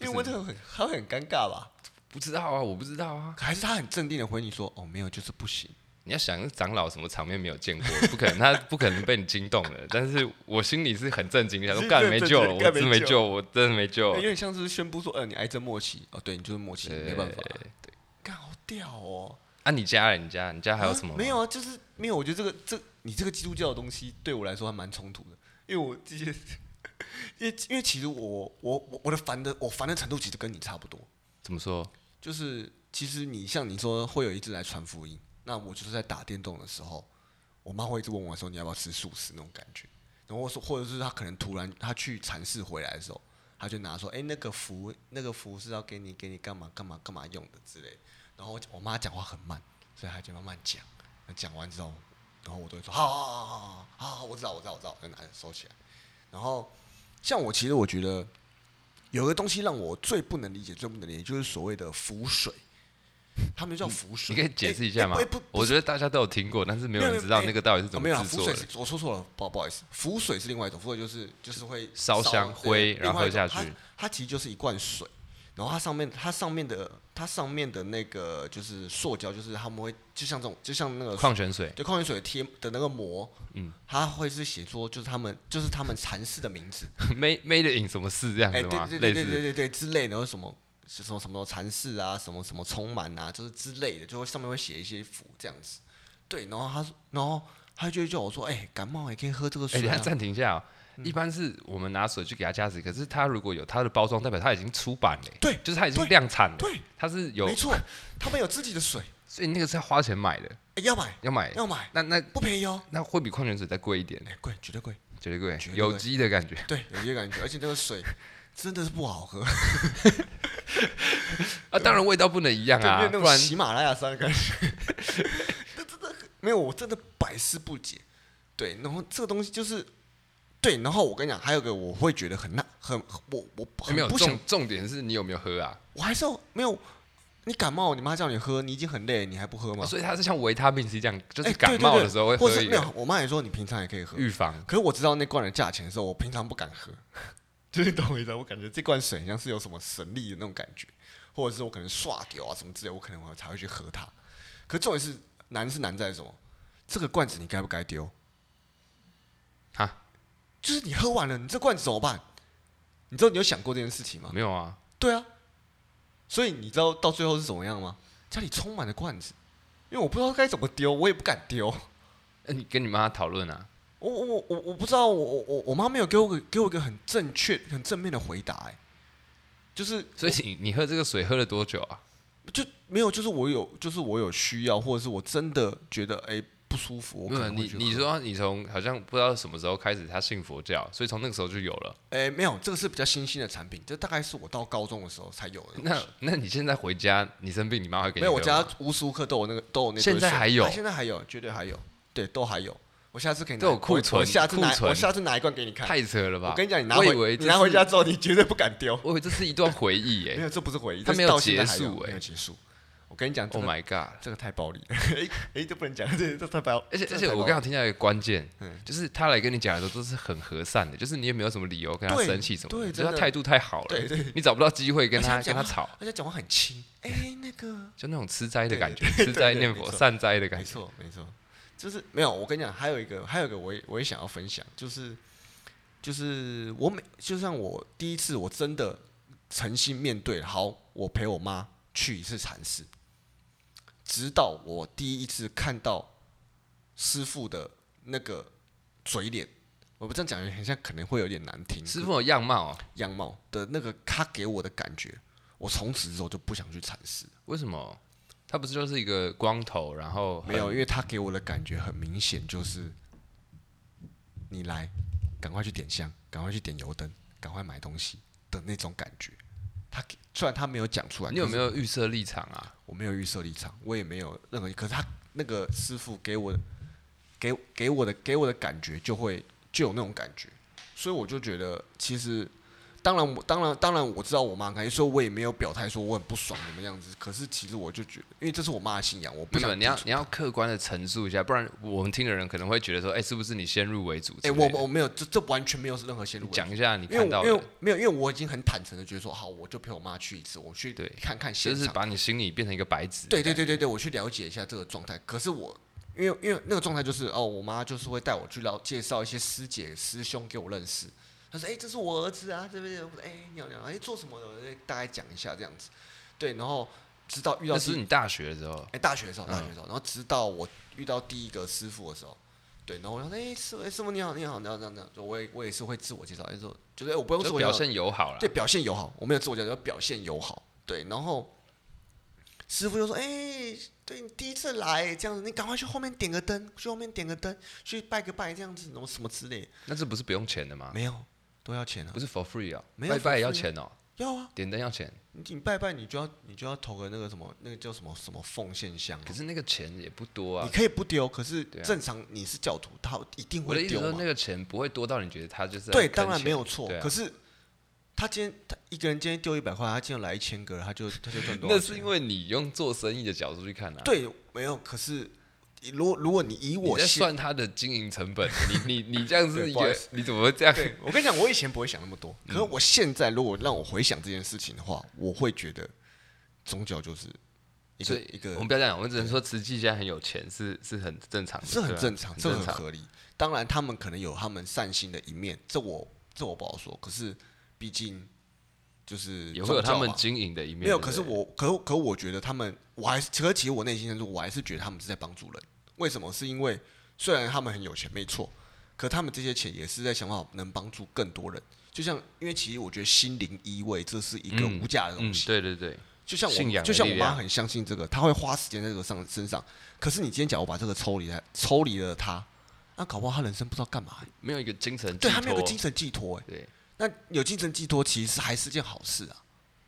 因为问这个很他会很尴尬吧？不知道啊，我不知道啊，还是他很镇定的回你说哦没有，就是不行。你要想长老什么场面没有见过，不可能，他不可能被你惊动的。但是我心里是很震惊，想说干没救了，我真没救，我真的没救。因为像是宣布说，呃，你癌症末期，哦，对你就是末期，没办法。对，干好屌哦！啊，你家人，你家，你家还有什么？没有啊，就是没有。我觉得这个这你这个基督教的东西对我来说还蛮冲突的，因为我这些，因为因为其实我我我我的烦的我烦的程度其实跟你差不多。怎么说？就是其实你像你说会有一直来传福音。那我就是在打电动的时候，我妈会一直问我说：“你要不要吃素食？”那种感觉。然后说，或者是她可能突然她去禅寺回来的时候，她就拿说：“哎、那个符，那个符是要给你给你干嘛干嘛干嘛用的之类。”然后我妈讲话很慢，所以她就慢慢讲。讲完之后，然后我都会说：“好好好好好好，我知道我知道我知道。”就拿着收起来。然后像我其实我觉得有个东西让我最不能理解、最不能理解，就是所谓的符水。<laughs> 他们叫浮水，你可以解释一下吗？我觉得大家都有听过，但是没有人知道那个到底是怎么制作的。我说错了，不不好意思，浮水是另外一种，浮水就是就是会烧香灰，然后喝下去。它其实就是一罐水，然后它上面它上面的它上面的那个就是塑胶，就是他们会就像这种就像那个矿泉水，对矿泉水贴的那个膜，嗯，它会是写说就是他们就是他们禅师的名字，<laughs> made made in 什么事这样子吗？对对对对对对之类的，什么。是什么什么禅寺啊，什么什么充满啊，就是之类的，就会上面会写一些符这样子。对，然后他，然后他就会叫我说：“哎、欸，感冒也可以喝这个水、啊。”哎，暂停一下、喔，一般是我们拿水去给它加值，可是它如果有它的包装，代表它已经出版了。对，就是它已经量产了。对，它是有。没错，他们有自己的水，所以那个是要花钱买的。要买，要买，要买。那那不便宜哦，那会比矿泉水再贵一点。贵，绝对贵，绝对贵，有机的感觉。对，有机的感觉，而且那个水真的是不好喝。<laughs> <laughs> 啊，当然味道不能一样啊，不然喜马拉雅山的感觉。<laughs> 那真的没有，我真的百思不解。对，然后这个东西就是，对，然后我跟你讲，还有个我会觉得很那很我我很没有重重点是你有没有喝啊？我还是要没有。你感冒，你妈叫你喝，你已经很累，你还不喝吗？所以它是像维他命 C 这样，就是感冒的时候会喝没有。我妈也说你平常也可以喝预防。可是我知道那罐的价钱的时候，我平常不敢喝。<laughs> 就是懂我意思？我感觉这罐水像是有什么神力的那种感觉，或者是我可能刷掉啊什么之类，我可能我才会去喝它。可是重点是难是难在什么？这个罐子你该不该丢？啊，就是你喝完了，你这罐子怎么办？你知道你有想过这件事情吗？没有啊。对啊。所以你知道到最后是怎么样吗？家里充满了罐子，因为我不知道该怎么丢，我也不敢丢。那你跟你妈讨论啊？我我我我不知道，我我我我妈没有给我个给我一个很正确、很正面的回答，哎，就是所以你你喝这个水喝了多久啊？就没有，就是我有，就是我有需要，或者是我真的觉得哎。不舒服，我可能你你说你从好像不知道什么时候开始他信佛教，所以从那个时候就有了。哎、欸，没有，这个是比较新兴的产品，这大概是我到高中的时候才有的。那那你现在回家，你生病，你妈会给你？没有，我家无时无刻都有那个都有那个。现在还有、啊？现在还有，绝对还有，对，都还有。我下次可以拿都有库存，我下次拿我下次拿一罐给你看。太扯了吧！我跟你讲，你拿回你拿回家之后，你绝对不敢丢。我以为这是一段回忆耶、欸。<laughs> 没有，这不是回忆，它没有结束哎，没有结束。我跟你讲，Oh my god，这个太暴力了！<laughs> 哎哎，这不能讲，这这太暴。而且而且，我刚刚听到一个关键，就是他来跟你讲的时候都是很和善的，就是你也没有什么理由跟他生气什么的，就是他态度太好了，对对，你找不到机会跟他跟他吵，而且讲话很轻，哎，那个就那种吃斋的感觉，吃斋念佛善哉的感觉，没错没错，就是没有。我跟你讲，还有一个还有一个，我也我也想要分享，就是就是我每就像我第一次我真的诚心面对，好，我陪我妈去一次禅寺。直到我第一次看到师傅的那个嘴脸，我不这样讲，很像可能会有点难听。师傅的样貌，样貌的那个他给我的感觉，我从此之后就不想去禅寺。为什么？他不是就是一个光头，然后没有，因为他给我的感觉很明显，就是你来，赶快去点香，赶快去点油灯，赶快买东西的那种感觉。他虽然他没有讲出来，你有没有预设立场啊？我没有预设立场，我也没有任何。可是他那个师傅给我的，给给我的给我的感觉就会就有那种感觉，所以我就觉得其实。当然，我当然当然我知道我妈，可以说我也没有表态说我很不爽什么样子。可是其实我就觉得，因为这是我妈的信仰，我不想。你要你要客观的陈述一下，不然我们听的人可能会觉得说，哎、欸，是不是你先入为主？哎、欸，我我没有，这这完全没有任何先入为主。讲一下你看到的。因为没有，因为我已经很坦诚的觉得说，好，我就陪我妈去一次，我去看看现场。就是把你心里变成一个白纸。对对对对对，我去了解一下这个状态。可是我，因为因为那个状态就是哦，我妈就是会带我去了介绍一些师姐师兄给我认识。他说：“哎、欸，这是我儿子啊，这边哎，你好你好，哎，做什么的？我大概讲一下这样子，对，然后直到遇到，那是你大学的时候，哎、欸，大学的时候，大学的时候，然后直到我遇到第一个师傅的时候，对，然后我说：哎、欸，师傅，师傅你好，你好，你好，这样这样，我也我也是会自我介绍，哎，说就是我不用自我介绍，表现友好了，对，表现友好，我没有自我介绍，表现友好，对，然后师傅就说：哎、欸，对你第一次来这样子，你赶快去后面点个灯，去后面点个灯，去拜个拜这样子，然后什么之类，那这不是不用钱的吗？没有。”都要钱啊？不是 for free 啊？没有拜拜也要钱哦。要啊，点灯要钱。你你拜拜，你就要你就要投个那个什么，那个叫什么什么奉献箱。可是那个钱也不多啊。你可以不丢，可是正常你是教徒，他一定会丢。我的意思说，那个钱不会多到你觉得他就是对，当然没有错。可是他今天他一个人今天丢一百块，他今天来一千个，他就他就赚多少钱？<laughs> 那是因为你用做生意的角度去看啊。对，没有。可是。如果如果你以我在算他的经营成本，你你你这样子，你怎么会这样？我跟你讲，我以前不会想那么多，可是我现在如果让我回想这件事情的话，我会觉得宗教就是一个一个。我们不要这样，我们只能说慈济现在很有钱，是是很正常的，是很正常，这很合理。当然，他们可能有他们善心的一面，这我这我不好说。可是毕竟就是也会有他们经营的一面。没有，可是我可可我觉得他们。我还是，可其实我内心深处，我还是觉得他们是在帮助人。为什么？是因为虽然他们很有钱，没错，可他们这些钱也是在想办法能帮助更多人。就像，因为其实我觉得心灵依偎这是一个无价的东西。嗯嗯、对对对，就像我，就像我妈很相信这个，她会花时间在这个上身上。可是你今天讲我把这个抽离来，抽离了她，那搞不好她人生不知道干嘛，没有一个精神，对，她没有个精神寄托。对，那有精神寄托其实还是件好事啊。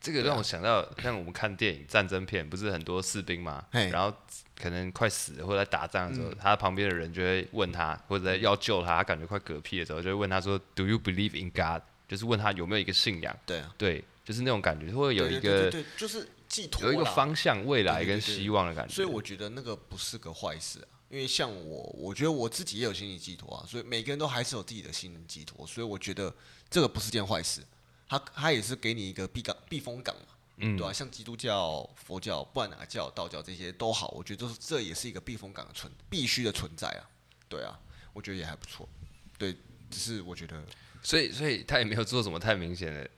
这个让我想到，像我们看电影战争片，不是很多士兵嘛，然后可能快死了或者在打仗的时候，他旁边的人就会问他，或者要救他，他感觉快嗝屁的时候，就会问他说：“Do you believe in God？” 就是问他有没有一个信仰。对啊，对，就是那种感觉，会有一个，就是寄托，有一个方向、未来跟希望的感觉。所以我觉得那个不是个坏事啊，因为像我，我觉得我自己也有心理寄托啊，所以每个人都还是有自己的心灵寄托，所以我觉得这个不是件坏事，他他也是给你一个避港避风港嘛。嗯，对啊，像基督教、佛教，不管哪个教、道教这些都好，我觉得这是这也是一个避风港的存必须的存在啊。对啊，我觉得也还不错。对，只是我觉得，所以所以他也没有做什么太明显的，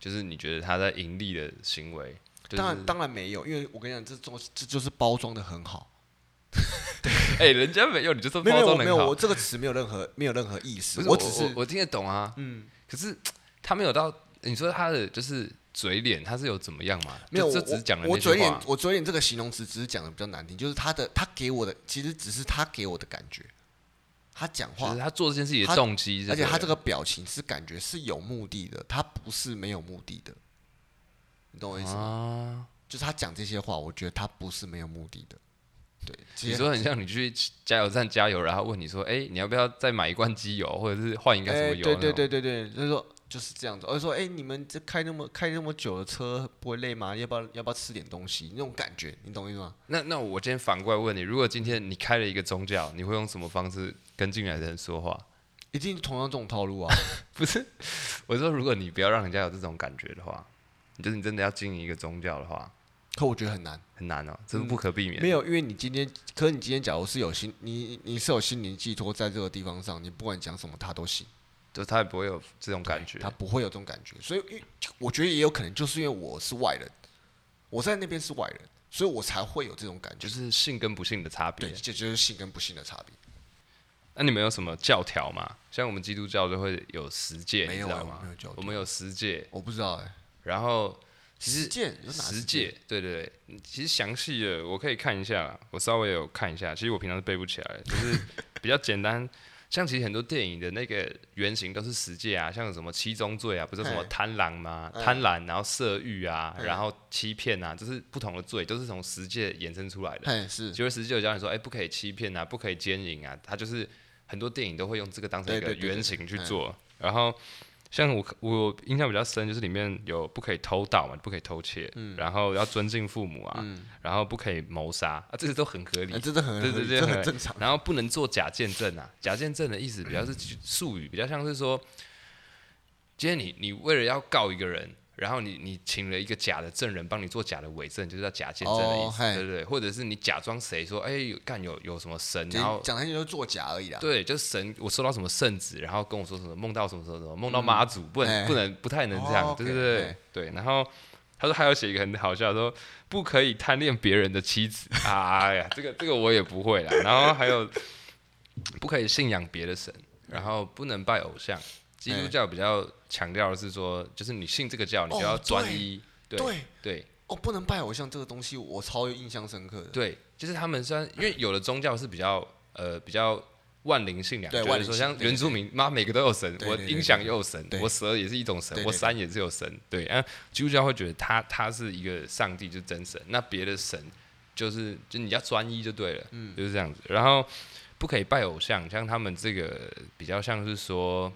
就是你觉得他在盈利的行为？就是、当然当然没有，因为我跟你讲，这种这就是包装的很好。<laughs> 哎、欸，人家没有，你就说包装的很好。没有没有，我这个词没有任何没有任何意思。我只是我，我听得懂啊。嗯，可是 <tsk> 他没有到，你说他的就是。嘴脸他是有怎么样嘛？没有，这只是讲了我嘴脸，我嘴脸这个形容词只是讲的比较难听，就是他的他给我的其实只是他给我的感觉，他讲话，他做这件事情的动机，而且他这个表情是感觉是有目的的，他不是没有目的的，你懂我意思吗？啊、就是他讲这些话，我觉得他不是没有目的的。对，其实很像你去加油站加油，然后问你说：“哎、欸，你要不要再买一罐机油，或者是换一个什么油？”欸、对对对对对，就是说。就是这样子，我说，哎、欸，你们这开那么开那么久的车不会累吗？要不要要不要吃点东西？那种感觉，你懂我意思吗？那那我今天反过来问你，如果今天你开了一个宗教，你会用什么方式跟进来的人说话？一定同样这种套路啊？<laughs> 不是，我说如果你不要让人家有这种感觉的话，就是你真的要经营一个宗教的话，可我觉得很难，很难哦、喔，这是不可避免、嗯。没有，因为你今天，可是你今天假如是有心，你你是有心灵寄托在这个地方上，你不管讲什么，他都信。就他也不会有这种感觉，他不会有这种感觉，所以我觉得也有可能就是因为我是外人，我在那边是外人，所以我才会有这种感觉，就是信跟不信的差别。对，这就是信跟不信的差别。那你们有什么教条吗？像我们基督教就会有十诫，没有你知道吗？没有教条，我们有十诫，我不知道哎、欸。然后其实十诫有哪十诫？对对对，其实详细的我可以看一下，我稍微有看一下。其实我平常是背不起来，就是比较简单。像其实很多电影的那个原型都是十戒啊，像什么七宗罪啊，不是什么贪婪吗？贪婪，然后色欲啊，然后欺骗啊，就是不同的罪，都是从十戒衍生出来的。是，就是十戒有教你说，哎、欸，不可以欺骗啊，不可以奸淫啊，他就是很多电影都会用这个当成一个原型去做，然后。像我我印象比较深，就是里面有不可以偷盗嘛，不可以偷窃，嗯、然后要尊敬父母啊，嗯、然后不可以谋杀啊，这些都很合理，欸、这是很合理，对对对，很正常。然后不能做假见证啊，假见证的意思比较是术语，比较像是说，今天你你为了要告一个人。然后你你请了一个假的证人帮你做假的伪证，就是叫假见证的意思，oh, 对不对？或者是你假装谁说，哎，干有有什么神，然后讲那些就是作假而已啦。对，就是神，我收到什么圣旨，然后跟我说什么梦到什么什么什么，梦到妈祖，不能不能不太能这样，对不对？对。然后他说还要写一个很好笑，说不可以贪恋别人的妻子。<laughs> 哎呀，这个这个我也不会啦。然后还有不可以信仰别的神，然后不能拜偶像。基督教比较强调的是说，就是你信这个教，你就要专一。对对对。哦，不能拜偶像这个东西，我超有印象深刻的。对，就是他们虽然因为有的宗教是比较呃比较万灵信仰，就是说像原住民，妈每个都有神，我音响也有神，我蛇也是一种神，我山也是有神。对，啊，基督教会觉得他他是一个上帝，就是真神。那别的神就是就你要专一就对了，嗯，就是这样子。然后不可以拜偶像，像他们这个比较像是说。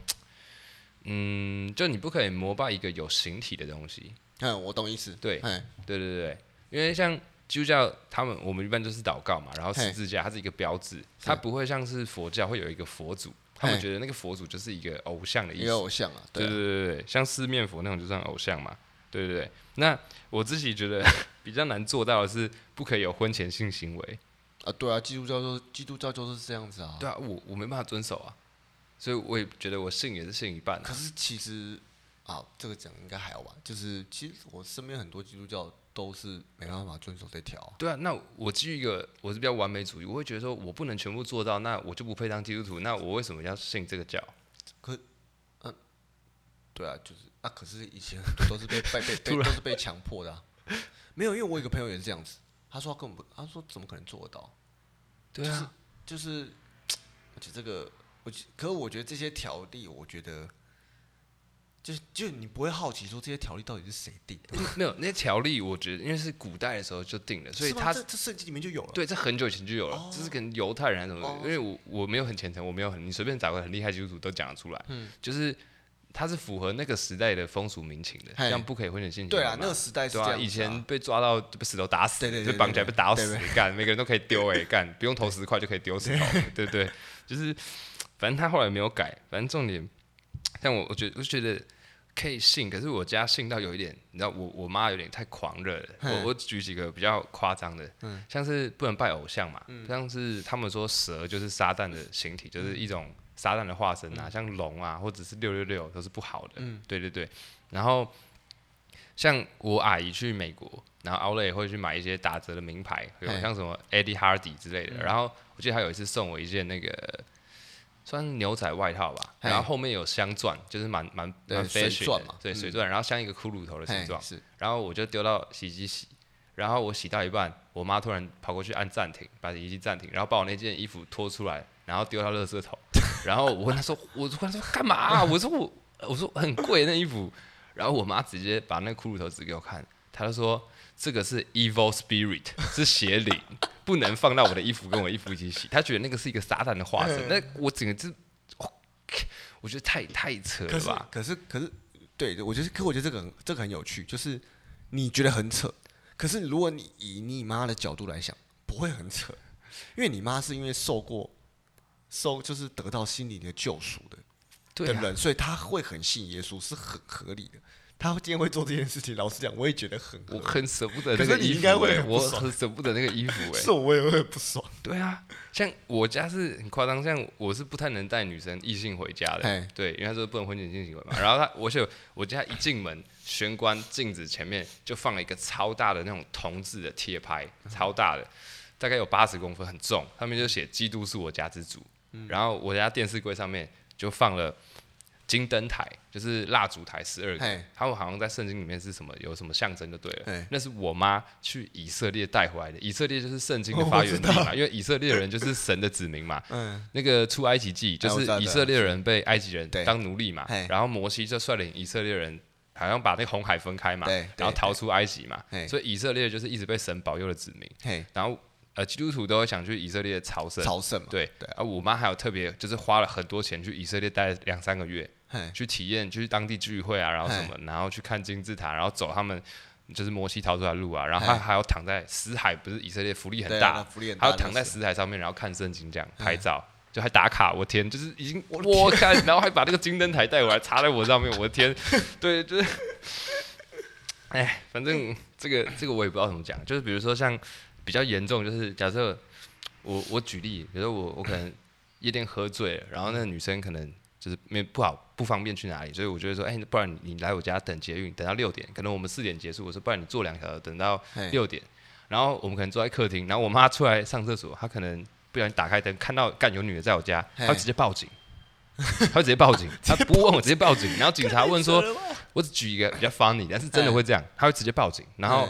嗯，就你不可以膜拜一个有形体的东西。嗯，我懂意思。对，对对对对，因为像基督教，他们我们一般都是祷告嘛，然后十字架它是一个标志，它不会像是佛教会有一个佛祖，他们觉得那个佛祖就是一个偶像的意思。一个偶像啊。对对对对，像四面佛那种就算偶像嘛。对对对，那我自己觉得 <laughs> 比较难做到的是，不可以有婚前性行为。啊，对啊，基督教就基督教就是这样子啊。对啊，我我没办法遵守啊。所以我也觉得我信也是信一半。可是其实啊，这个讲应该还好吧？就是其实我身边很多基督教都是没办法遵守这条。对啊，那我基于一个我是比较完美主义，我会觉得说我不能全部做到，那我就不配当基督徒。那我为什么要信这个教？可，嗯，对啊，就是啊，可是以前很多都是被被被 <laughs> 被都是被强迫的、啊，没有，因为我有一个朋友也是这样子，他说他根本不，他说怎么可能做得到？对啊，就是，就是、而且这个，我可是我觉得这些条例，我觉得。就是就你不会好奇说这些条例到底是谁定的？没有那些条例，我觉得因为是古代的时候就定了，所以它这这圣经里面就有了。对，这很久以前就有了，这、哦、是跟犹太人还是什么？哦、因为我我没有很虔诚，我没有很，你随便找个很厉害基督徒都讲得出来。嗯，就是它是符合那个时代的风俗民情的，像不可以婚前性行为。对啊，那个时代是这样、啊。以前被抓到被石头打死，就绑起来被打到死，干每个人都可以丢哎，干不用投十块就可以丢石头，对不对？就是反正他后来没有改，反正重点，像我我觉得我觉得。可以信，可是我家信到有一点，你知道我我妈有点太狂热了。我我举几个比较夸张的，像是不能拜偶像嘛，像是他们说蛇就是撒旦的形体，就是一种撒旦的化身啊，像龙啊或者是六六六都是不好的。对对对。然后像我阿姨去美国，然后 Outlet 也会去买一些打折的名牌，有像什么 Eddie Hardy 之类的。然后我记得她有一次送我一件那个。算牛仔外套吧，然后后面有镶钻，就是蛮蛮蛮 fashion 的，对水钻，然后像一个骷髅头的形状，然后我就丢到洗衣机洗，然后我洗到一半，我妈突然跑过去按暂停，把洗衣机暂停，然后把我那件衣服拖出来，然后丢到垃圾桶，<laughs> 然后我问她说，我问她说干嘛啊？我说我我说很贵那衣服，然后我妈直接把那个骷髅头指给我看，她就说。这个是 evil spirit，<laughs> 是邪灵，<laughs> 不能放到我的衣服跟我衣服一起洗。他觉得那个是一个撒旦的化身。那我整个就，我觉得太太扯了吧？可是可是，可是对，我觉得，可我觉得这个很这个很有趣，就是你觉得很扯，可是如果你以你妈的角度来想，不会很扯，因为你妈是因为受过受就是得到心灵的救赎的的人，所以他会很信耶稣，是很合理的。他今天会做这件事情，老实讲，我也觉得很，我很舍不得那个衣服、欸，我很舍不得那个衣服、欸，哎，是我也会不爽。对啊，像我家是很夸张，像我是不太能带女生异性回家的，嘿对，因为他说不能婚前性行为嘛。然后他，我就我家一进门，玄关镜子前面就放了一个超大的那种铜制的贴牌，超大的，大概有八十公分，很重，上面就写“基督是我家之主”。嗯、然后我家电视柜上面就放了。金灯台就是蜡烛台十二个，他们好像在圣经里面是什么有什么象征就对了。那是我妈去以色列带回来的，以色列就是圣经的发源地嘛，因为以色列人就是神的子民嘛。<laughs> 嗯、那个出埃及记就是以色列人被埃及人当奴隶嘛，然后摩西就率领以色列人好像把那个红海分开嘛，然后逃出埃及嘛，所以以色列就是一直被神保佑的子民。然后。呃，基督徒都会想去以色列朝圣，朝圣嘛，对。对。而我妈还有特别，就是花了很多钱去以色列待两三个月，嘿去体验，去当地聚会啊，然后什么，然后去看金字塔，然后走他们就是摩西逃出来的路啊，然后他还要躺在死海，不是以色列福利很大，福利很大，还要躺在死海上面，然后看圣经这样拍照，就还打卡，我天，就是已经我看，<laughs> 然后还把那个金灯台带回来插在我上面，我的天，<laughs> 对，就是，哎，反正这个这个我也不知道怎么讲，就是比如说像。比较严重就是假设我我举例，比如说我我可能夜店喝醉了，然后那个女生可能就是没不好不方便去哪里，所以我就会说，哎、欸，不然你来我家等捷运，等到六点，可能我们四点结束，我说不然你坐两条等到六点，然后我们可能坐在客厅，然后我妈出来上厕所，她可能不小心打开灯，看到干有女的在我家，她直接报警，她会直接报警，<laughs> 她不问我直接报警，然后警察问说，我只举一个比较 funny，但是真的会这样，她会直接报警，然后。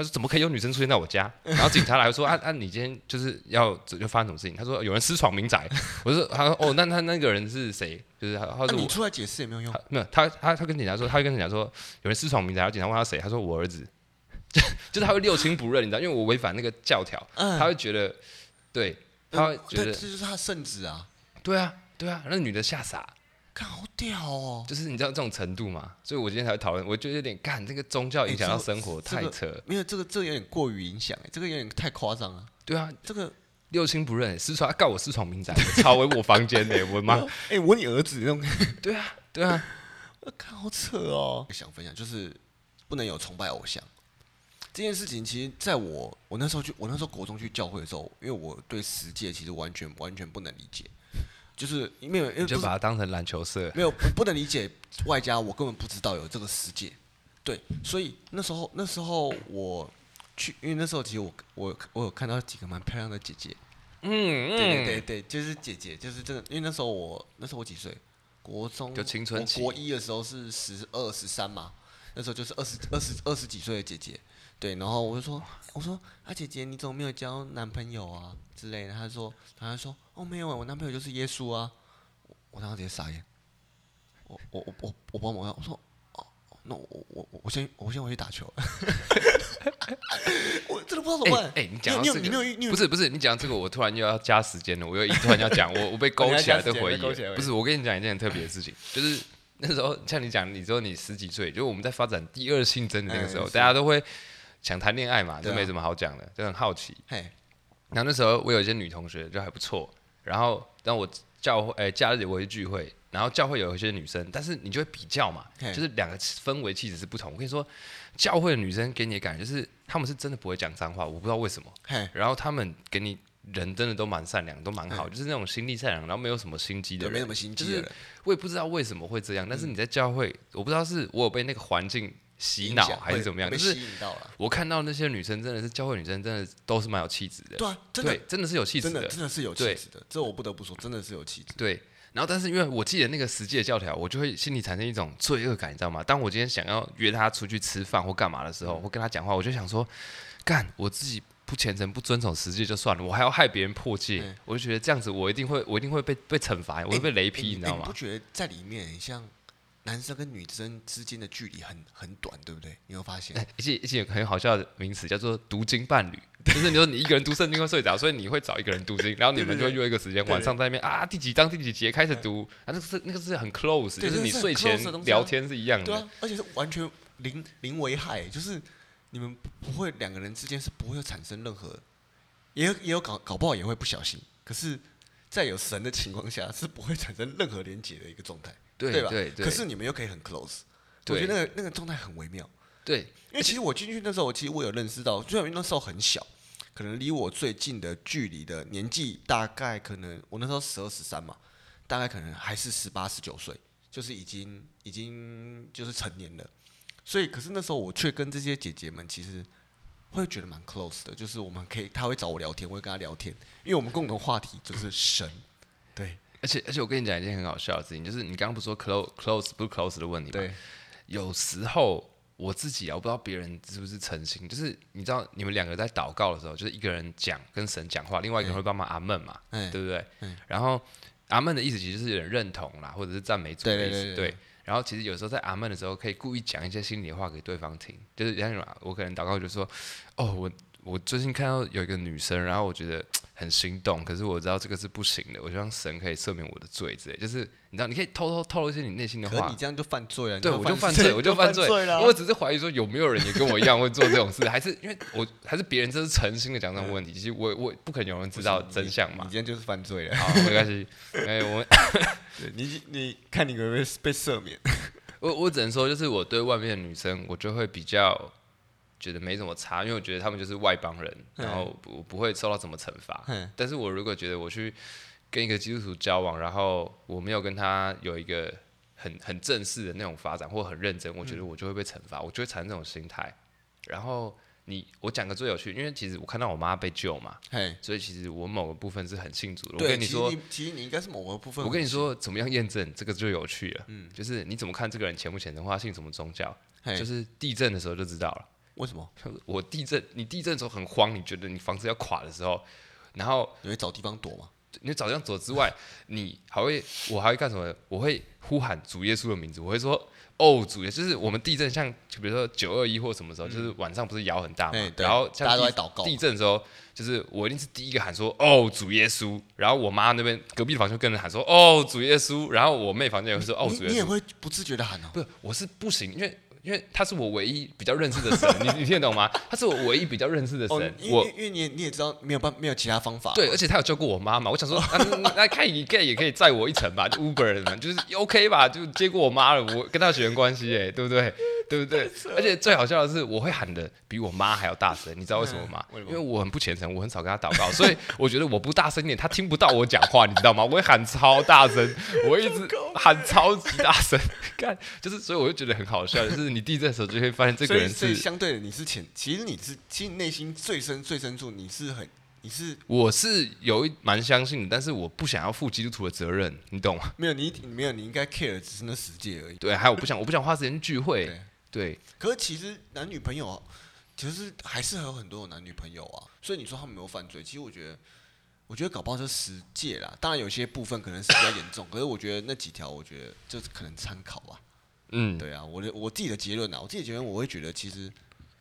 他说：“怎么可以有女生出现在我家？” <laughs> 然后警察来说：“啊啊，你今天就是要就发生什么事情？”他说：“有人私闯民宅。” <laughs> 我说：“他说哦，那他那个人是谁？就是他，他说你出来解释也没有用。没有，他他他跟警察说，他会跟警察说有人私闯民宅。然后警察问他谁？他说我儿子。<laughs> 就就是他会六亲不认，你知道，因为我违反那个教条，嗯、他会觉得，对，他会觉得这就是他的圣旨啊。对啊，对啊，那女的吓傻。”好屌哦！就是你知道这种程度嘛，所以我今天才会讨论，我觉得有点干这个宗教影响到生活、欸、太扯、这个。没有这个，这个有点过于影响，这个有点太夸张了。对啊，这个六亲不认，私闯告我私闯民宅，抄回我房间呢，<laughs> 我妈！哎、欸，我你儿子那种。对啊，对啊，我看，好扯哦！想分享就是不能有崇拜偶像这件事情。其实，在我我那时候去，我那时候国中去教会的时候，因为我对十诫其实完全完全不能理解。就是没有，因为就把它当成篮球社，没有不不能理解，外加我根本不知道有这个世界，对，所以那时候那时候我去，因为那时候其实我我我有看到几个蛮漂亮的姐姐。嗯嗯，对对对对，就是姐姐，就是真的，因为那时候我那时候我几岁？国中就青春期，国一的时候是十二十三嘛，那时候就是二十二十二十几岁的姐姐，对，然后我就说，我说啊姐姐，你怎么没有交男朋友啊之类的？他说，她说哦没有啊，我男朋友就是耶稣啊，我当时直接傻眼，我我我我我帮忙，我说哦。那我我我我先我先回去打球，<laughs> 我真的不知道怎么办。哎、欸欸，你讲到这个，你有你有不是不是，你讲这个，我突然又要加时间了，我又突然要讲，我我 <laughs> 被勾起来的回忆。不是，我跟你讲一件很特别的事情，就是那时候像你讲，你说你十几岁，就是我们在发展第二性征的那个时候，大家都会想谈恋爱嘛，就没什么好讲的，就很好奇。然后那时候我有一些女同学就还不错，然后让我教会哎假日我会聚会。然后教会有一些女生，但是你就会比较嘛，就是两个氛围气质是不同。我跟你说，教会的女生给你的感觉就是，她们是真的不会讲脏话，我不知道为什么。然后她们给你人真的都蛮善良，都蛮好，就是那种心地善良，然后没有什么心机的人，没什么心机的人。我也不知道为什么会这样，但是你在教会，我不知道是我有被那个环境洗脑还是怎么样，就是我看到那些女生真的是教会女生，真的都是蛮有气质的。对啊，对，真的是有气质的，真的是有气质的。这我不得不说，真的是有气质。对。然后，但是因为我记得那个实际的教条，我就会心里产生一种罪恶感，你知道吗？当我今天想要约她出去吃饭或干嘛的时候，或跟她讲话，我就想说，干我自己不虔诚、不遵守实际就算了，我还要害别人破戒，嗯、我就觉得这样子，我一定会，我一定会被被惩罚，我会被雷劈，欸、你知道吗？你不觉得在里面像男生跟女生之间的距离很很短，对不对？你有发现？而且而且很好笑的名词叫做“读经伴侣”。<laughs> 就是你说你一个人读圣经会睡着，所以你会找一个人读经，然后你们就会约一个时间，晚上在那边啊第几章第几节开始读，啊那个是那个是很 close，就是你睡前聊天是一样的，对啊，而且是完全零零危害，就是你们不会两个人之间是不会有产生任何，也有也有搞搞不好也会不小心，可是，在有神的情况下是不会产生任何连结的一个状态，对吧？对，可是你们又可以很 close，我觉得那个那个状态很微妙。对，因为其实我进去那时候，其实我有认识到，虽然那时候很小，可能离我最近的距离的年纪大概可能我那时候十二十三嘛，大概可能还是十八十九岁，就是已经已经就是成年了。所以，可是那时候我却跟这些姐姐们其实会觉得蛮 close 的，就是我们可以，她会找我聊天，我会跟她聊天，因为我们共同话题就是神。对，而且而且我跟你讲一件很好笑的事情，就是你刚刚不是说 close close 不 close 的问题吗？对，有时候。我自己啊，我不知道别人是不是诚心，就是你知道，你们两个在祷告的时候，就是一个人讲跟神讲话，另外一个人会帮忙阿门嘛，对不对？然后阿门的意思其实就是有点认同啦，或者是赞美主的意思。对。然后其实有时候在阿门的时候，可以故意讲一些心里的话给对方听，就是像我可能祷告就说，哦，我我最近看到有一个女生，然后我觉得。很心动，可是我知道这个是不行的。我希望神可以赦免我的罪之类，就是你知道，你可以偷偷透露一些你内心的话。你这样就犯罪了。对，我就犯罪，我就犯罪。了我只是怀疑说有没有人也跟我一样会做这种事，<laughs> 还是因为我还是别人这是诚心的讲这种问题。其实我我不可能有人知道真相嘛。你今天就是犯罪了。好，没关系。<laughs> 哎，我你你看你有没有被赦免？<laughs> 我我只能说，就是我对外面的女生，我就会比较。觉得没什么差，因为我觉得他们就是外邦人，然后不不会受到什么惩罚。但是我如果觉得我去跟一个基督徒交往，然后我没有跟他有一个很很正式的那种发展，或很认真，我觉得我就会被惩罚，我就会产生这种心态。然后你我讲个最有趣，因为其实我看到我妈被救嘛，所以其实我某个部分是很信主的。我跟你说，其实你应该是某个部分。我跟你说，怎么样验证这个就有趣了？就是你怎么看这个人虔不虔诚，或他信什么宗教？就是地震的时候就知道了。为什么？我地震，你地震的时候很慌，你觉得你房子要垮的时候，然后你会找地方躲吗？你会找地方躲之外，你还会，我还会干什么？我会呼喊主耶稣的名字，我会说哦，主耶稣，就是我们地震，像就比如说九二一或什么时候，嗯、就是晚上不是摇很大嘛，欸、然后像地地震的时候，就是我一定是第一个喊说哦，主耶稣，然后我妈那边隔壁的房就跟着喊说哦，主耶稣，然后我妹房间也会说哦，主耶稣，你也会不自觉的喊哦？不是，我是不行，因为。因为他是我唯一比较认识的神，<laughs> 你你听得懂吗？他是我唯一比较认识的神。哦、我因为因为你你也知道没有办没有其他方法。对，而且他有救过我妈妈。我想说，<laughs> 那看一个也可以载我一程吧，就 Uber 的，就是 OK 吧，就接过我妈了。我跟他血缘关系，哎，对不对？对不对？而且最好笑的是，我会喊的比我妈还要大声，你知道为什么吗？<laughs> 因为我很不虔诚，我很少跟他祷告，所以我觉得我不大声一点，他听不到我讲话，你知道吗？我会喊超大声，我一直喊超级大声，看，就是所以我就觉得很好笑，就是你递这时候就会发现这个人是相对的，你是潜，其实你是其实内心最深最深处你是很。你是我是有一蛮相信的，但是我不想要负基督徒的责任，你懂吗？<laughs> 没有你没有你应该 care 只是那十戒而已。对，还有我不想我不想花时间聚会。对，对可是其实男女朋友其实还是还有很多有男女朋友啊，所以你说他们没有犯罪，其实我觉得我觉得搞不好是十戒啦。当然有些部分可能是比较严重，可是我觉得那几条我觉得就是可能参考吧。嗯，对啊，我的我自己的结论啊，我自己的结论我会觉得其实，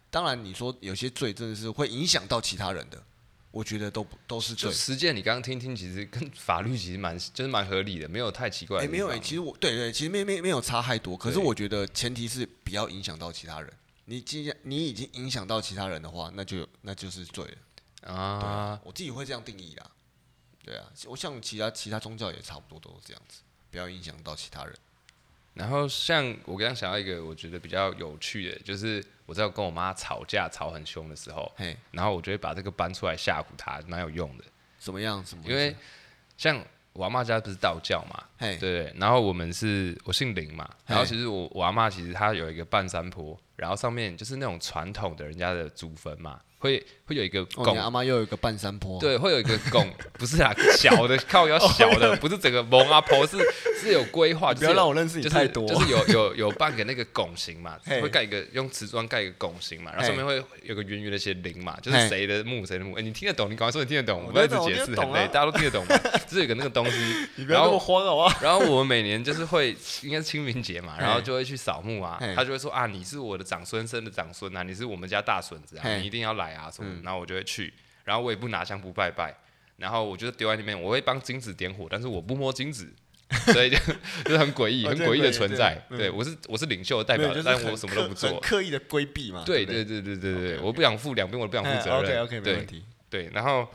当然你说有些罪真的是会影响到其他人的。我觉得都都是罪。实践你刚刚听听，其实跟法律其实蛮就是蛮合理的，没有太奇怪。哎、欸，没有哎、欸，其实我对，对对，其实没没没有差太多。可是我觉得前提是不要影响到其他人。你既然你已经影响到其他人的话，那就那就是罪了啊，啊。我自己会这样定义啦。对啊，我像其他其他宗教也差不多都是这样子，不要影响到其他人。然后像我刚刚想到一个，我觉得比较有趣的，就是。我在跟我妈吵架吵很凶的时候，然后我就会把这个搬出来吓唬她，蛮有用的。怎么样？什么？因为像我阿妈家不是道教嘛，对对。然后我们是我姓林嘛，然后其实我我阿妈其实她有一个半山坡，然后上面就是那种传统的人家的祖坟嘛。会会有一个拱，你阿妈又有一个半山坡，对，会有一个拱，不是啊，小的靠要小的，不是整个蒙阿婆，是是有规划，不要让我认识你太多，就是有有有半个那个拱形嘛，<laughs> 会盖一个用瓷砖盖一个拱形嘛，然后上面会有个圆圆的写灵嘛，就是谁的墓谁的墓，哎，你听得懂？你赶快说你听得懂，我不要一直解释很累，大家都听得懂嘛，<laughs> 就是有个那个东西，然后慌好吧，然后我们每年就是会应该是清明节嘛，然后就会去扫墓啊，他就会说啊，你是我的长孙生的长孙啊，你是我们家大孙子啊，你一定要来啊什么，然后我。就会去，然后我也不拿香不拜拜，然后我就丢在那边，我会帮金子点火，但是我不摸金子，<laughs> 所以就就是很诡异、很诡异的存在。对，我是我是领袖的代表，但我什么都不做，刻意的规避嘛。对对对对对对，我不想负两边，我不想负责任。OK OK，没问题。对，然后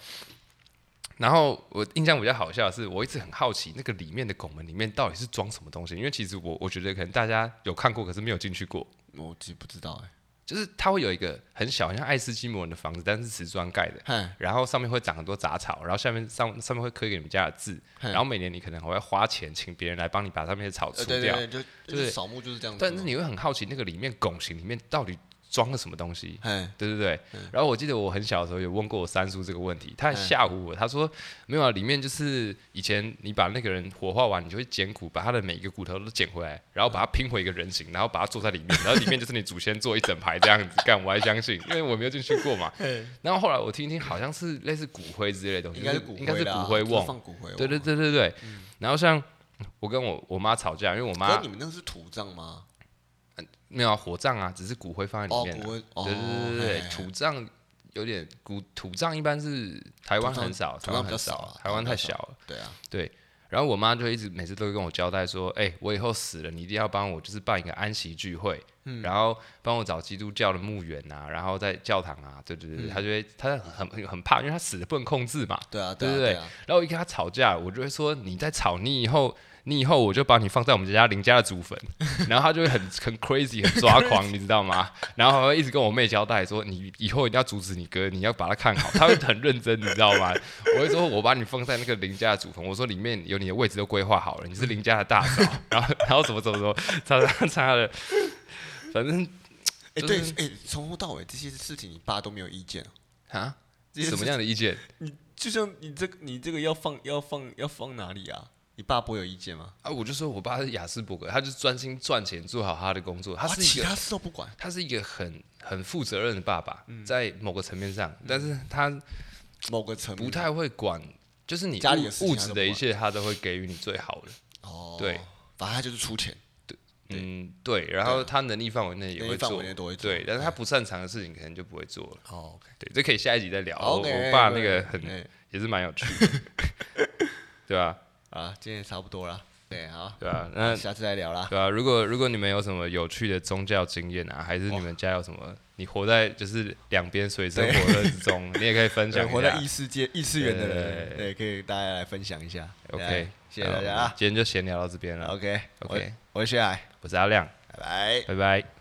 然后我印象比较好笑的是，我一直很好奇那个里面的拱门里面到底是装什么东西，因为其实我我觉得可能大家有看过，可是没有进去过。我其实不知道哎。就是它会有一个很小，很像爱斯基摩人的房子，但是瓷砖盖的，然后上面会长很多杂草，然后下面上上面会刻一个你们家的字，然后每年你可能还会花钱请别人来帮你把上面的草除掉，对对对，就是扫墓就是这样子。但是你会很好奇那个里面拱形里面到底。装了什么东西？对对对。然后我记得我很小的时候有问过我三叔这个问题，他还吓唬我，他说没有啊，里面就是以前你把那个人火化完，你就会捡骨，把他的每一个骨头都捡回来，然后把它拼回一个人形，然后把它坐在 <laughs> 里面，然后里面就是你祖先坐一整排这样子干，我还相信，<laughs> 因为我没有进去过嘛。然后后来我听听，好像是类似骨灰之类的东西，应该是骨，应该是骨灰瓮，放骨灰。对对对对对。然后像我跟我我妈吵架，因为我妈，你们那是土葬吗？没有啊，火葬啊，只是骨灰放在里面。对对对对，土葬有点骨土葬，一般是台湾很少，台湾很少，台湾太小了。对啊，对。然后我妈就一直每次都会跟我交代说：“哎，我以后死了，你一定要帮我，就是办一个安息聚会，然后帮我找基督教的墓园啊，然后在教堂啊，对对对，她就会，她很很很怕，因为她死了不能控制嘛。对啊，对对对。然后我一跟她吵架，我就会说：你在吵，你以后。”你以后我就把你放在我们家邻家的祖坟，<laughs> 然后他就会很很 crazy 很抓狂，<laughs> 你知道吗？然后还会一直跟我妹交代说，你以后一定要阻止你哥，你要把他看好，他会很认真，你知道吗？我会说，我把你放在那个邻家的祖坟，我说里面有你的位置都规划好了，你是邻家的大嫂，<laughs> 然后然后怎么怎么怎么，擦擦擦的，反正哎、就是欸、对哎，从、欸、头到尾这些事情你爸都没有意见啊？什么样的意见？你就像你这个你这个要放要放要放哪里啊？你爸不会有意见吗？啊，我就说我爸是雅斯伯格，他就专心赚钱，做好他的工作。他是一个其他事都不管，他是一个很很负责任的爸爸，嗯、在某个层面上，嗯、但是他某个层不太会管，就是你家里的物质的一切，他都会给予你最好的。哦，对，反正他就是出钱。对，嗯，对，然后他能力范围内也会做，对，但是他不擅长的事情可能就不会做了。哦，okay、对，这可以下一集再聊。我我爸那个很也是蛮有趣的，<laughs> 对吧？啊，今天也差不多了，对，好，对啊，那下次再聊啦，对啊，如果如果你们有什么有趣的宗教经验啊，还是你们家有什么，你活在就是两边水深火热之中，你也可以分享一下。活在异世界、异次元的人，对，可以大家来分享一下。OK，谢谢大家。啊，今天就闲聊到这边了。OK，OK，我是薛海，我是阿亮，拜拜，拜拜。